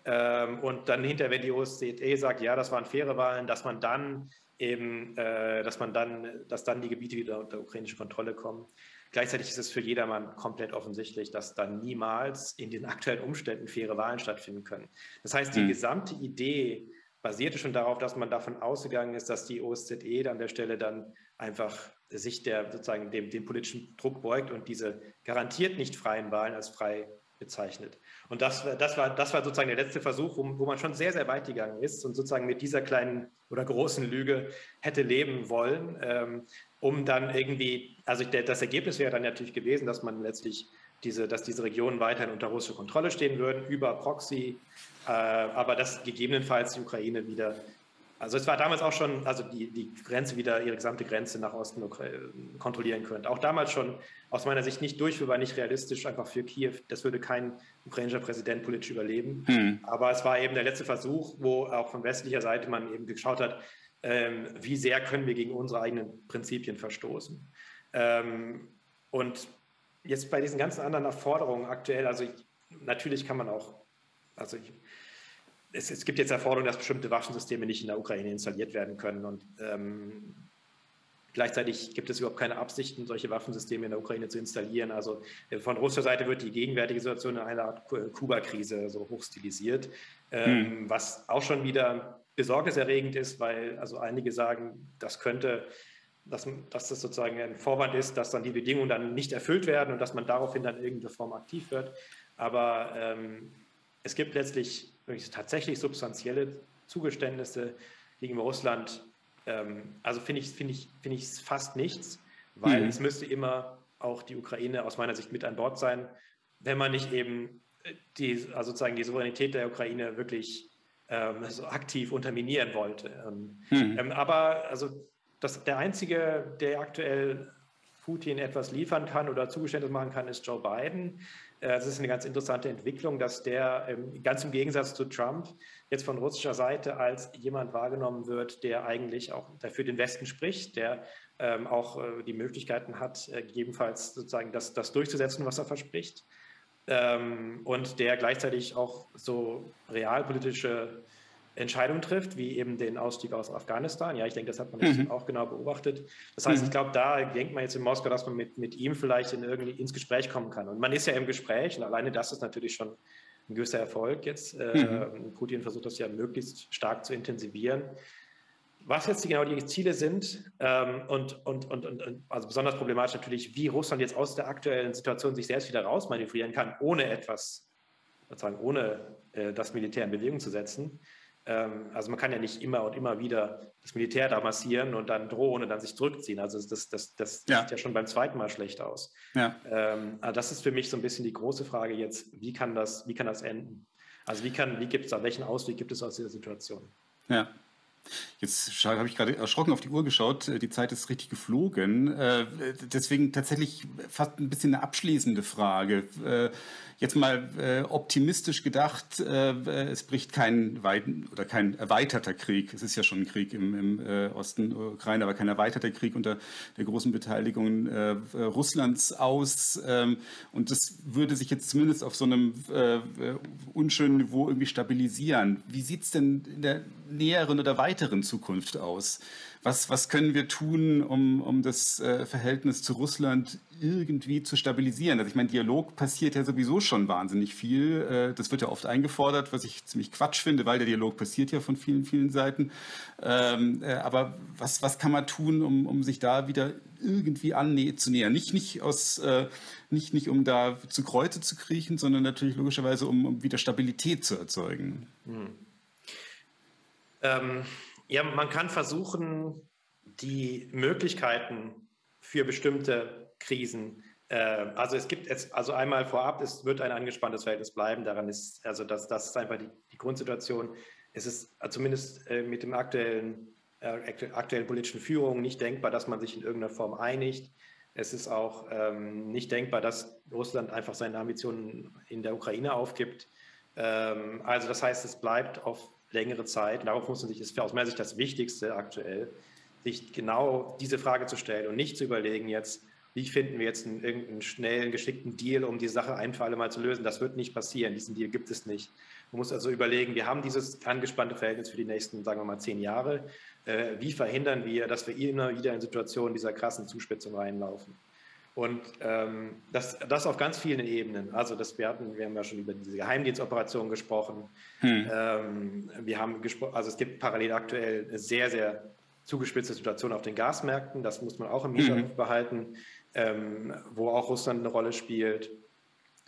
Ähm, und dann hinterher, wenn die OSZE sagt, ja, das waren faire Wahlen, dass man dann eben, äh, dass man dann, dass dann die Gebiete wieder unter ukrainische Kontrolle kommen. Gleichzeitig ist es für jedermann komplett offensichtlich, dass dann niemals in den aktuellen Umständen faire Wahlen stattfinden können. Das heißt, die mhm. gesamte Idee basierte schon darauf, dass man davon ausgegangen ist, dass die OSZE an der Stelle dann einfach sich der sozusagen dem, dem politischen Druck beugt und diese garantiert nicht freien Wahlen als frei bezeichnet. Und das, das, war, das war sozusagen der letzte Versuch, wo, wo man schon sehr, sehr weit gegangen ist und sozusagen mit dieser kleinen oder großen Lüge hätte leben wollen, ähm, um dann irgendwie, also der, das Ergebnis wäre dann natürlich gewesen, dass man letztlich diese, dass diese Regionen weiterhin unter russischer Kontrolle stehen würden, über Proxy, äh, aber dass gegebenenfalls die Ukraine wieder also es war damals auch schon, also die, die Grenze wieder, ihre gesamte Grenze nach Osten kontrollieren könnte. Auch damals schon aus meiner Sicht nicht durchführbar, nicht realistisch, einfach für Kiew. Das würde kein ukrainischer Präsident politisch überleben. Hm. Aber es war eben der letzte Versuch, wo auch von westlicher Seite man eben geschaut hat, ähm, wie sehr können wir gegen unsere eigenen Prinzipien verstoßen. Ähm, und jetzt bei diesen ganzen anderen Erforderungen aktuell, also ich, natürlich kann man auch, also ich, es, es, gibt jetzt Erforderungen, dass bestimmte Waffensysteme nicht in der Ukraine installiert werden können. Und ähm, gleichzeitig gibt es überhaupt keine Absichten, solche Waffensysteme in der Ukraine zu installieren. Also äh, von russischer Seite wird die gegenwärtige Situation in einer Art Kuba-Krise so hochstilisiert, ähm, hm. was auch schon wieder besorgniserregend ist, weil also einige sagen, das könnte dass, dass, das sozusagen ein Vorwand ist, dass dann die Bedingungen dann nicht erfüllt werden und dass man daraufhin dann in irgendeiner Form aktiv wird. Aber ähm, es gibt letztlich tatsächlich substanzielle Zugeständnisse gegenüber Russland, ähm, also finde ich, find ich, find ich fast nichts, weil mhm. es müsste immer auch die Ukraine aus meiner Sicht mit an Bord sein, wenn man nicht eben die, also sozusagen die Souveränität der Ukraine wirklich ähm, so aktiv unterminieren wollte. Ähm, mhm. aber also das, der Einzige, der aktuell Putin etwas liefern kann oder Zugeständnisse machen kann, ist Joe Biden. Äh, das ist eine ganz interessante Entwicklung, dass der ähm, ganz im Gegensatz zu Trump jetzt von russischer Seite als jemand wahrgenommen wird, der eigentlich auch dafür den Westen spricht, der ähm, auch äh, die Möglichkeiten hat, äh, gegebenenfalls sozusagen das, das durchzusetzen, was er verspricht. Ähm, und der gleichzeitig auch so realpolitische Entscheidung trifft, wie eben den Ausstieg aus Afghanistan. Ja, ich denke, das hat man mhm. auch genau beobachtet. Das heißt, mhm. ich glaube, da denkt man jetzt in Moskau, dass man mit, mit ihm vielleicht in irgendwie ins Gespräch kommen kann. Und man ist ja im Gespräch und alleine das ist natürlich schon ein gewisser Erfolg jetzt. Äh, mhm. Putin versucht das ja möglichst stark zu intensivieren. was jetzt genau die Ziele sind ähm, und, und, und, und, also besonders problematisch natürlich, wie Russland jetzt aus der aktuellen Situation sich selbst wieder rausmanövrieren kann, ohne etwas, sozusagen ohne äh, das Militär in Bewegung zu setzen. Ähm, also man kann ja nicht immer und immer wieder das Militär da massieren und dann drohen und dann sich zurückziehen. Also das, das, das ja. sieht ja schon beim zweiten Mal schlecht aus. Ja. Ähm, also das ist für mich so ein bisschen die große Frage jetzt, wie kann das, wie kann das enden? Also wie kann, wie gibt es da, welchen Ausweg gibt es aus dieser Situation? Ja. Jetzt habe ich gerade erschrocken auf die Uhr geschaut. Äh, die Zeit ist richtig geflogen. Äh, deswegen tatsächlich fast ein bisschen eine abschließende Frage. Äh, jetzt mal äh, optimistisch gedacht, äh, es bricht kein weiten oder kein erweiterter Krieg. Es ist ja schon ein Krieg im, im äh, Osten Ukraine, aber kein erweiterter Krieg unter der großen Beteiligung äh, Russlands aus. Ähm, und das würde sich jetzt zumindest auf so einem äh, unschönen Niveau irgendwie stabilisieren. Wie sieht es denn in der näheren oder weiteren Zukunft aus? Was, was können wir tun, um, um das äh, Verhältnis zu Russland irgendwie zu stabilisieren? Also ich meine, Dialog passiert ja sowieso schon wahnsinnig viel. Äh, das wird ja oft eingefordert, was ich ziemlich Quatsch finde, weil der Dialog passiert ja von vielen, vielen Seiten. Ähm, äh, aber was, was kann man tun, um, um sich da wieder irgendwie annähern? Nicht, nicht, aus, äh, nicht, nicht um da zu Kreuze zu kriechen, sondern natürlich logischerweise, um, um wieder Stabilität zu erzeugen. Hm. Ähm ja, man kann versuchen, die Möglichkeiten für bestimmte Krisen äh, also es gibt jetzt, also einmal vorab, es wird ein angespanntes Verhältnis bleiben. Daran ist, also das, das ist einfach die, die Grundsituation. Es ist zumindest äh, mit dem aktuellen, äh, aktuellen politischen Führung nicht denkbar, dass man sich in irgendeiner Form einigt. Es ist auch ähm, nicht denkbar, dass Russland einfach seine Ambitionen in der Ukraine aufgibt. Ähm, also das heißt, es bleibt auf längere Zeit. Darauf muss man sich, ist aus meiner Sicht das Wichtigste aktuell, sich genau diese Frage zu stellen und nicht zu überlegen jetzt, wie finden wir jetzt einen, irgendeinen schnellen, geschickten Deal, um die Sache ein für alle Mal zu lösen. Das wird nicht passieren. Diesen Deal gibt es nicht. Man muss also überlegen, wir haben dieses angespannte Verhältnis für die nächsten, sagen wir mal, zehn Jahre. Äh, wie verhindern wir, dass wir immer wieder in Situationen dieser krassen Zuspitzung reinlaufen? Und ähm, das, das auf ganz vielen Ebenen. Also das, wir, hatten, wir haben ja schon über diese Geheimdienstoperation gesprochen. Hm. Ähm, wir haben gesprochen, also es gibt parallel aktuell eine sehr, sehr zugespitzte Situation auf den Gasmärkten. Das muss man auch im Hinterkopf mhm. behalten, ähm, wo auch Russland eine Rolle spielt.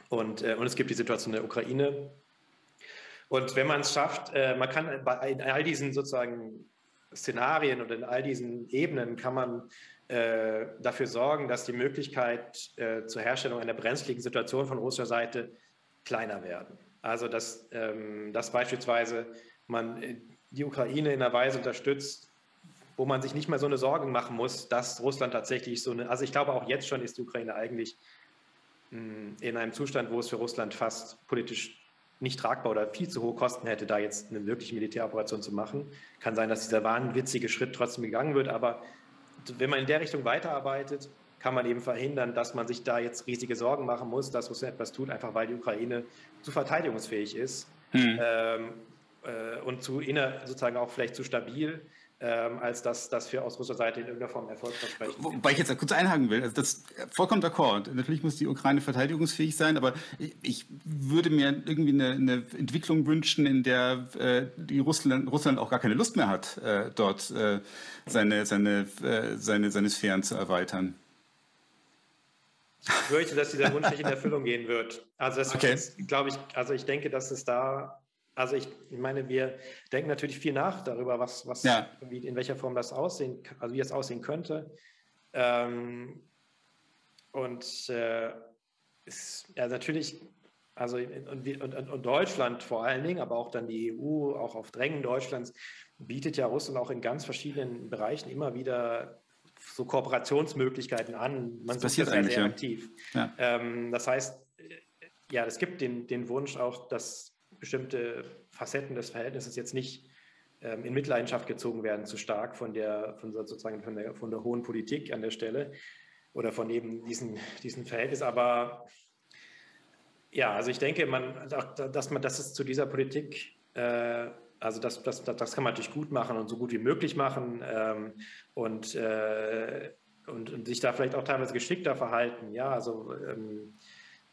Und, äh, und es gibt die Situation der Ukraine. Und wenn man es schafft, äh, man kann bei in all diesen sozusagen Szenarien und in all diesen Ebenen kann man äh, dafür sorgen, dass die Möglichkeit äh, zur Herstellung einer brenzligen Situation von russischer Seite kleiner werden. Also dass, ähm, dass beispielsweise man äh, die Ukraine in einer Weise unterstützt, wo man sich nicht mehr so eine Sorge machen muss, dass Russland tatsächlich so eine, also ich glaube auch jetzt schon ist die Ukraine eigentlich mh, hm, in einem Zustand, wo es für Russland fast politisch nicht tragbar oder viel zu hohe Kosten hätte, da jetzt eine wirkliche Militäroperation zu machen. Kann sein, dass dieser wahnwitzige Schritt trotzdem gegangen wird, aber wenn man in der Richtung weiterarbeitet, kann man eben verhindern, dass man sich da jetzt riesige Sorgen machen muss, dass Russland etwas tut, einfach weil die Ukraine zu verteidigungsfähig ist hm. ähm, äh, und zu inner, sozusagen auch vielleicht zu stabil, ähm, als dass das wir aus russischer Seite in irgendeiner Form Erfolg versprechen. Wobei ich jetzt kurz einhaken will, also das vollkommen d'accord. Natürlich muss die Ukraine verteidigungsfähig sein, aber ich würde mir irgendwie eine, eine Entwicklung wünschen, in der äh, die Russland, Russland auch gar keine Lust mehr hat, äh, dort äh, seine, seine, äh, seine, seine Sphären zu erweitern. Ich fürchte, dass dieser Wunsch nicht in Erfüllung gehen wird. Also das okay. glaube ich, also ich denke, dass es da also ich, meine, wir denken natürlich viel nach darüber, was, was ja. wie, in welcher Form das aussehen, also wie es aussehen könnte. Ähm, und äh, ist, ja, natürlich, also und, und, und, Deutschland vor allen Dingen, aber auch dann die EU, auch auf Drängen Deutschlands, bietet ja Russland auch in ganz verschiedenen Bereichen immer wieder so Kooperationsmöglichkeiten an. Man das passiert eigentlich sehr ja. aktiv. Ja. Ähm, das heißt, ja, es gibt den, den Wunsch auch, dass bestimmte Facetten des Verhältnisses jetzt nicht ähm, in Mitleidenschaft gezogen werden, zu stark von der, von sozusagen von der, von der hohen Politik an der Stelle oder von eben diesen, diesen Verhältnis. Aber ja, also ich denke, man, dass man, dass es zu dieser Politik, äh, also das, das, das kann man natürlich gut machen und so gut wie möglich machen ähm, und, äh, und, und, sich da vielleicht auch teilweise geschickter verhalten. Ja, also ähm,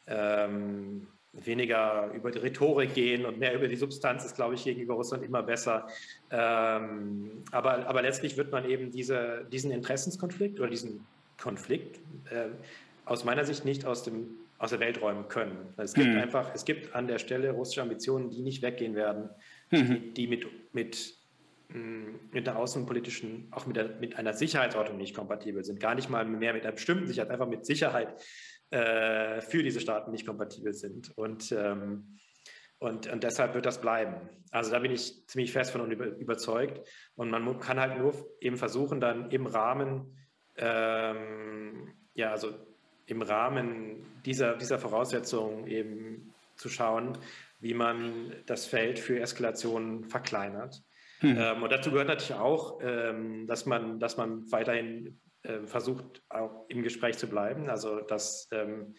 ähm weniger über die Rhetorik gehen und mehr über die Substanz ist, glaube ich, gegenüber Russland immer besser. Ähm, aber, aber letztlich wird man eben diese, diesen Interessenskonflikt oder diesen Konflikt äh, aus meiner Sicht nicht aus, dem, aus der Welt räumen können. Es gibt hm. einfach, es gibt an der Stelle russische Ambitionen, die nicht weggehen werden, hm. die, die mit, mit mm, mit der außenpolitischen, auch mit, der, mit einer Sicherheitsordnung nicht kompatibel sind. Gar nicht mal mehr mit einer bestimmten Sicherheit, einfach mit Sicherheit äh, für diese Staaten nicht kompatibel sind. Und, ähm, und, und deshalb wird das bleiben. Also da bin ich ziemlich fest von über, überzeugt. Und man kann halt nur eben versuchen, dann im Rahmen, ähm, ja, also im Rahmen dieser, dieser Voraussetzungen eben zu schauen, wie man das Feld für Eskalation verkleinert. Hm. Ähm, und dazu gehört natürlich auch, ähm, dass, man, dass man weiterhin äh, versucht, auch im Gespräch zu bleiben. Also das, ähm,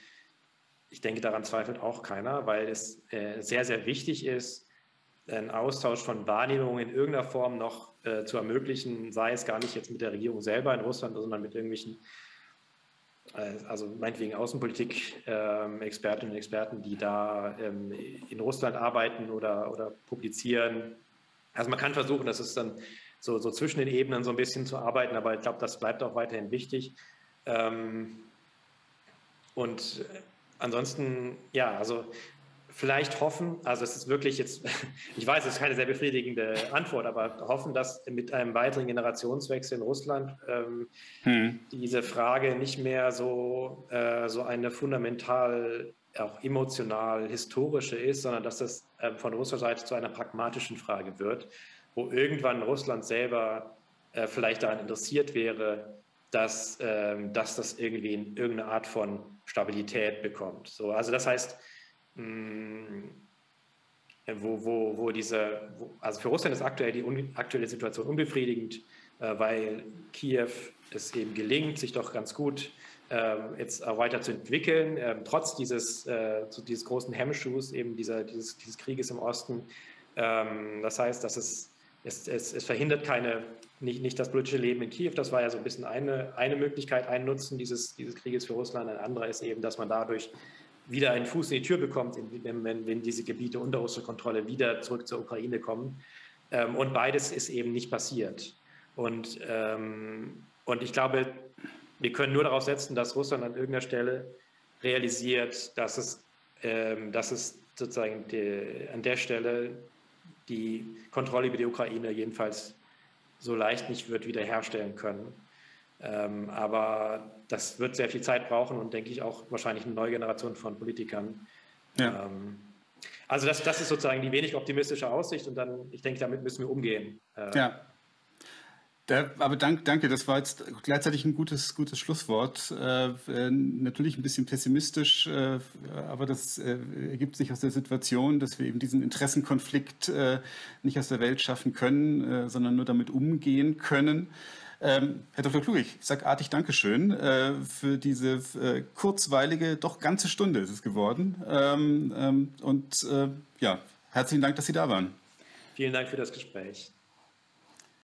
ich denke, daran zweifelt auch keiner, weil es äh, sehr, sehr wichtig ist, einen Austausch von Wahrnehmungen in irgendeiner Form noch äh, zu ermöglichen, sei es gar nicht jetzt mit der Regierung selber in Russland, sondern mit irgendwelchen, äh, also meinetwegen Außenpolitik-Expertinnen ähm, und Experten, die da ähm, in Russland arbeiten oder, oder publizieren. Also man kann versuchen, dass es dann so, so zwischen den Ebenen so ein bisschen zu arbeiten, aber ich glaube, das bleibt auch weiterhin wichtig. Ähm, und ansonsten, ja, also vielleicht hoffen, also es ist wirklich jetzt, ich weiß, es ist keine sehr befriedigende Antwort, aber hoffen, dass mit einem weiteren Generationswechsel in Russland ähm, hm. diese Frage nicht mehr so, äh, so eine fundamental auch emotional historische ist, sondern dass das äh, von russischer Seite zu einer pragmatischen Frage wird wo irgendwann Russland selber äh, vielleicht daran interessiert wäre, dass, ähm, dass das irgendwie in irgendeine Art von Stabilität bekommt. So, also das heißt, mh, mm, wo, wo, wo diese, wo, also für Russland ist aktuell die un, aktuelle Situation unbefriedigend, äh, weil Kiew es eben gelingt, sich doch ganz gut äh, jetzt auch weiterzuentwickeln, äh, trotz dieses, äh, dieses großen Hemmschuhs eben dieser, dieses, dieses Krieges im Osten. Ähm, das heißt, dass es es, es, es, verhindert keine, nicht, nicht das politische Leben in Kiew. Das war ja so ein bisschen eine, eine Möglichkeit, ein Nutzen dieses, dieses Krieges für Russland. Ein anderer ist eben, dass man dadurch wieder einen Fuß in die Tür bekommt, wenn, wenn, wenn diese Gebiete unter russischer Kontrolle wieder zurück zur Ukraine kommen. Ähm, und beides ist eben nicht passiert. Und, ähm, und ich glaube, wir können nur darauf setzen, dass Russland an irgendeiner Stelle realisiert, dass es, ähm, dass es sozusagen die, an der Stelle die Kontrolle über die Ukraine jedenfalls so leicht nicht wird wiederherstellen können. Ähm, aber das wird sehr viel Zeit brauchen und denke ich auch wahrscheinlich eine neue Generation von Politikern. Ja. Ähm, also das, das ist sozusagen die wenig optimistische Aussicht und dann, ich denke, damit müssen wir umgehen. Äh, ja. Da, aber dank, danke, das war jetzt gleichzeitig ein gutes, gutes Schlusswort. Äh, äh, natürlich ein bisschen pessimistisch, äh, aber das äh, ergibt sich aus der Situation, dass wir eben diesen Interessenkonflikt äh, nicht aus der Welt schaffen können, äh, sondern nur damit umgehen können. Ähm, Herr Dr. Klug, ich sage artig Dankeschön für diese kurzweilige, doch ganze Stunde ist es geworden. Ähm, ähm, und ja, herzlichen Dank, dass Sie da waren. Vielen Dank für das Gespräch.